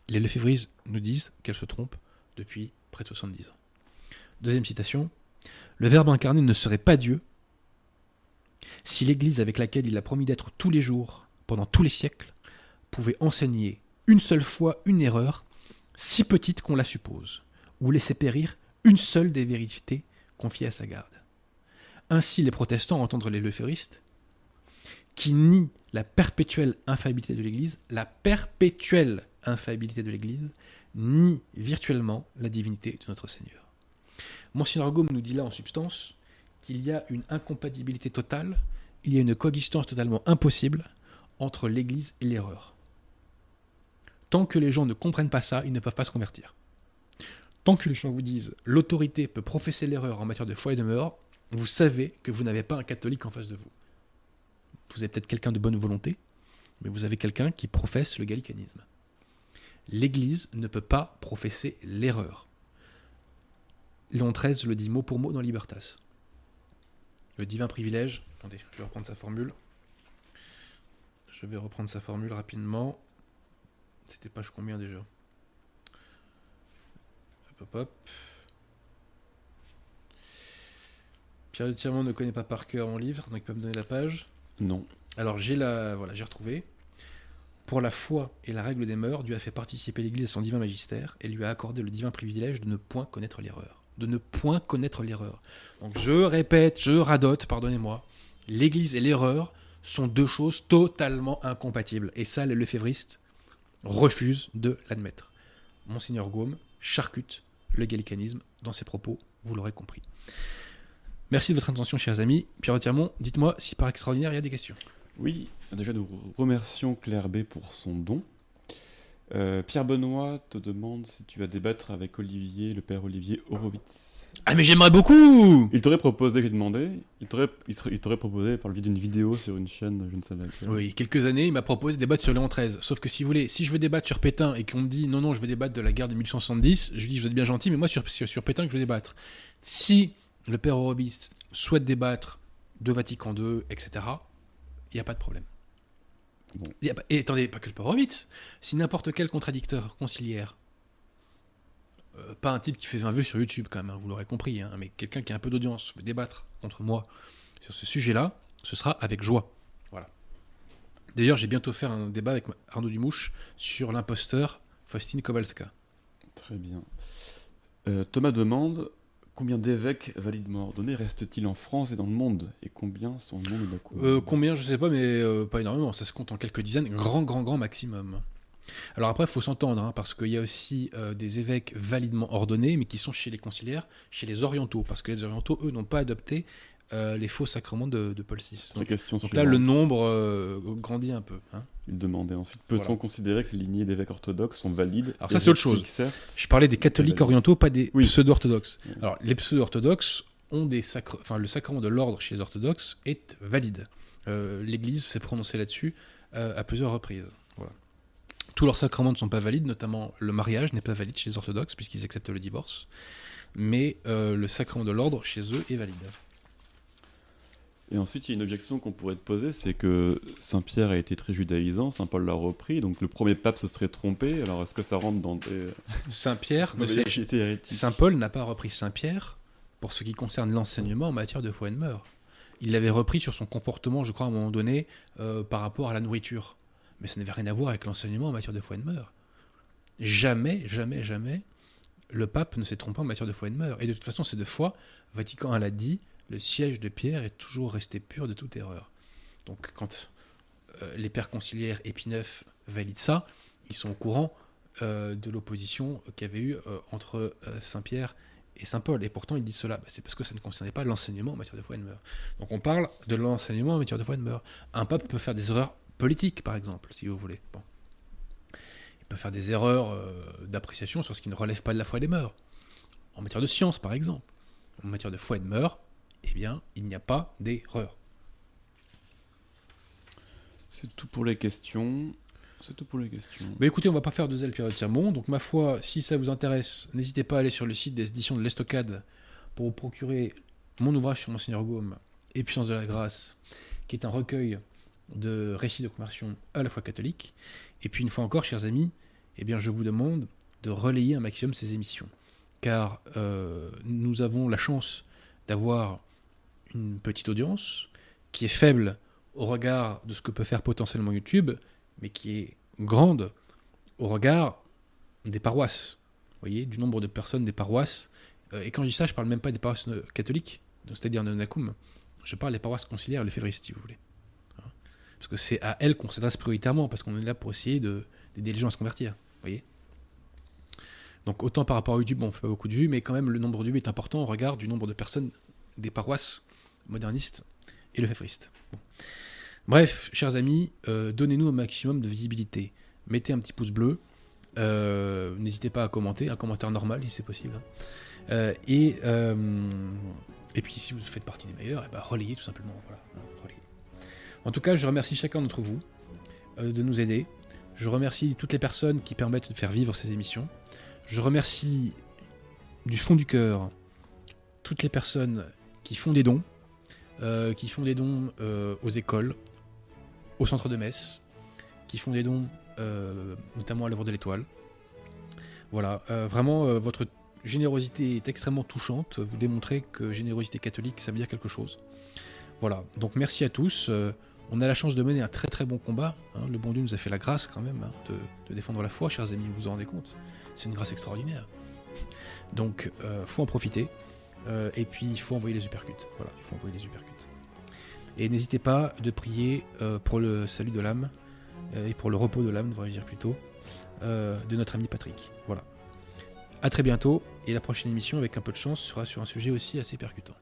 Les Lefebvre nous disent qu'elle se trompe depuis près de 70 ans. Deuxième citation, le Verbe incarné ne serait pas Dieu si l'Église avec laquelle il a promis d'être tous les jours, pendant tous les siècles, pouvait enseigner une seule fois une erreur, si petite qu'on la suppose, ou laisser périr une seule des vérités confiées à sa garde. Ainsi les protestants entendent les leféristes, qui nient la perpétuelle infaillibilité de l'Église, la perpétuelle infaillibilité de l'Église, nie virtuellement la divinité de notre Seigneur. Monsignor Gaume nous dit là en substance qu'il y a une incompatibilité totale, il y a une coexistence totalement impossible entre l'Église et l'erreur. Tant que les gens ne comprennent pas ça, ils ne peuvent pas se convertir. Tant que les gens vous disent l'autorité peut professer l'erreur en matière de foi et de mort, vous savez que vous n'avez pas un catholique en face de vous. Vous êtes peut-être quelqu'un de bonne volonté, mais vous avez quelqu'un qui professe le gallicanisme. L'Église ne peut pas professer l'erreur. Léon XIII le dit mot pour mot dans Libertas. Le divin privilège. Attendez, je vais reprendre sa formule. Je vais reprendre sa formule rapidement. C'était page combien déjà? Hop hop hop. Pierre de Tirement ne connaît pas par cœur mon livre, donc il peut me donner la page? Non. Alors j'ai la, voilà, j'ai retrouvé. Pour la foi et la règle des mœurs, Dieu a fait participer l'Église à son divin magistère et lui a accordé le divin privilège de ne point connaître l'erreur de ne point connaître l'erreur. Donc je répète, je radote, pardonnez-moi, l'Église et l'erreur sont deux choses totalement incompatibles. Et ça, les lefévristes refusent de l'admettre. Monseigneur Gaume charcute le gallicanisme dans ses propos, vous l'aurez compris. Merci de votre attention, chers amis. Pierre Tirmont, dites-moi si par extraordinaire il y a des questions. Oui, déjà nous remercions Claire B pour son don. Euh, Pierre Benoît te demande si tu vas débattre avec Olivier, le père Olivier Horowitz. Ah mais j'aimerais beaucoup Il t'aurait proposé, j'ai demandé, il t'aurait, il t'aurait proposé par le biais d'une vidéo sur une chaîne, je ne sais pas. Oui, quelques années, il m'a proposé de débattre sur Léon XIII. Sauf que si vous voulez, si je veux débattre sur Pétain et qu'on me dit non, non, je veux débattre de la guerre de 1870, je dis vous êtes bien gentil, mais moi sur, sur, Pétain que je veux débattre. Si le père Horowitz souhaite débattre de Vatican II, etc., il n'y a pas de problème. Bon. Et attendez, pas que le Horowitz, si n'importe quel contradicteur conciliaire euh, pas un type qui fait 20 vues sur YouTube quand même, hein, vous l'aurez compris, hein, mais quelqu'un qui a un peu d'audience veut débattre contre moi sur ce sujet-là, ce sera avec joie. Voilà. D'ailleurs, j'ai bientôt fait un débat avec Arnaud Dumouche sur l'imposteur Faustine Kowalska. Très bien. Euh, Thomas demande combien d'évêques validement ordonnés restent-ils en France et dans le monde? Et combien sont monde de euh, Combien, je sais pas, mais pas énormément. Ça se compte en quelques dizaines, grand, grand, grand maximum. Alors après, il faut s'entendre, hein, parce qu'il y a aussi euh, des évêques validement ordonnés, mais qui sont chez les conciliaires, chez les orientaux, parce que les orientaux, eux, n'ont pas adopté euh, les faux sacrements de, Paul VI. Donc, là, le nombre euh, grandit un peu. Hein. Il demandait ensuite, peut-on considérer que les lignées d'évêques orthodoxes sont valides Alors ça, c'est autre chose. Je parlais des catholiques orientaux, pas des pseudo-orthodoxes. Alors, les pseudo-orthodoxes ont des sacres... Enfin, le sacrement de l'ordre chez les orthodoxes est valide. L'Église s'est prononcée là-dessus à plusieurs reprises. Tous leurs sacrements ne sont pas valides, notamment le mariage n'est pas valide chez les orthodoxes puisqu'ils acceptent le divorce. Mais euh, le sacrement de l'ordre chez eux est valide. Et ensuite, il y a une objection qu'on pourrait te poser, c'est que Saint Pierre a été très judaïsant, Saint Paul l'a repris, donc le premier pape se serait trompé. Alors est-ce que ça rentre dans des... Saint Pierre, Saint Paul n'a pas repris Saint Pierre pour ce qui concerne l'enseignement en matière de foi et de mœurs. Il l'avait repris sur son comportement, je crois, à un moment donné, euh, par rapport à la nourriture mais ça n'avait rien à voir avec l'enseignement en matière de foi et de mœurs. Jamais, jamais, jamais, le pape ne s'est trompé en matière de foi et de mœurs. Et de toute façon, c'est de foi, Vatican l'a dit, le siège de Pierre est toujours resté pur de toute erreur. Donc quand euh, les pères conciliaires et valident ça, ils sont au courant euh, de l'opposition qu'il y avait eu euh, entre Saint-Pierre et Saint-Paul. Et pourtant, ils disent cela. Bah, c'est parce que ça ne concernait pas l'enseignement en matière de foi et de mœurs. Donc on parle de l'enseignement en matière de foi et de mœurs. Un pape peut faire des erreurs politique, par exemple, si vous voulez. Il peut faire des erreurs d'appréciation sur ce qui ne relève pas de la foi et des mœurs. En matière de science, par exemple. En matière de foi et de mœurs, eh bien, il n'y a pas d'erreur. C'est tout pour les questions. C'est tout pour les questions. Mais écoutez, on va pas faire de zèle Pierre de Donc, ma foi, si ça vous intéresse, n'hésitez pas à aller sur le site des éditions de l'Estocade pour vous procurer mon ouvrage sur Monseigneur Gaume et Puissance de la Grâce, qui est un recueil de récits de conversion à la fois catholique. Et puis une fois encore, chers amis, eh bien, je vous demande de relayer un maximum ces émissions. Car euh, nous avons la chance d'avoir une petite audience qui est faible au regard de ce que peut faire potentiellement YouTube, mais qui est grande au regard des paroisses. Vous voyez, du nombre de personnes des paroisses. Euh, et quand je dis ça, je parle même pas des paroisses catholiques, c'est-à-dire de. Je parle des paroisses conciliaires les févristes, si vous voulez. Parce que c'est à elle qu'on s'adresse prioritairement, parce qu'on est là pour essayer d'aider les gens à se convertir. voyez Donc autant par rapport à YouTube, on fait pas beaucoup de vues, mais quand même le nombre de vues est important au regard du nombre de personnes des paroisses modernistes et le févriste. Bref, chers amis, euh, donnez-nous un maximum de visibilité. Mettez un petit pouce bleu. Euh, n'hésitez pas à commenter, un commentaire normal si c'est possible. Hein. Euh, et, et puis si vous faites partie des meilleurs, eh ben, relayez tout simplement. En tout cas, je remercie chacun d'entre vous de nous aider. Je remercie toutes les personnes qui permettent de faire vivre ces émissions. Je remercie du fond du cœur toutes les personnes qui font des dons, euh, qui font des dons euh, aux écoles, au centre de messe, qui font des dons notamment à l'œuvre de l'étoile. Voilà, vraiment, votre générosité est extrêmement touchante. Vous démontrez que générosité catholique, ça veut dire quelque chose. Voilà, donc merci à tous. On a la chance de mener un très très bon combat. Hein. Le bon Dieu nous a fait la grâce quand même hein, de, défendre la foi, chers amis, vous vous en rendez compte C'est une grâce extraordinaire. Donc, euh, faut en profiter. Euh, et puis, il faut envoyer les uppercuts. Voilà, il faut envoyer les uppercuts. Et n'hésitez pas de prier euh, pour le salut de l'âme et pour le repos de l'âme, devrais-je dire plutôt, de notre ami Patrick. Voilà. A très bientôt. Et la prochaine émission, avec un peu de chance, sera sur un sujet aussi assez percutant.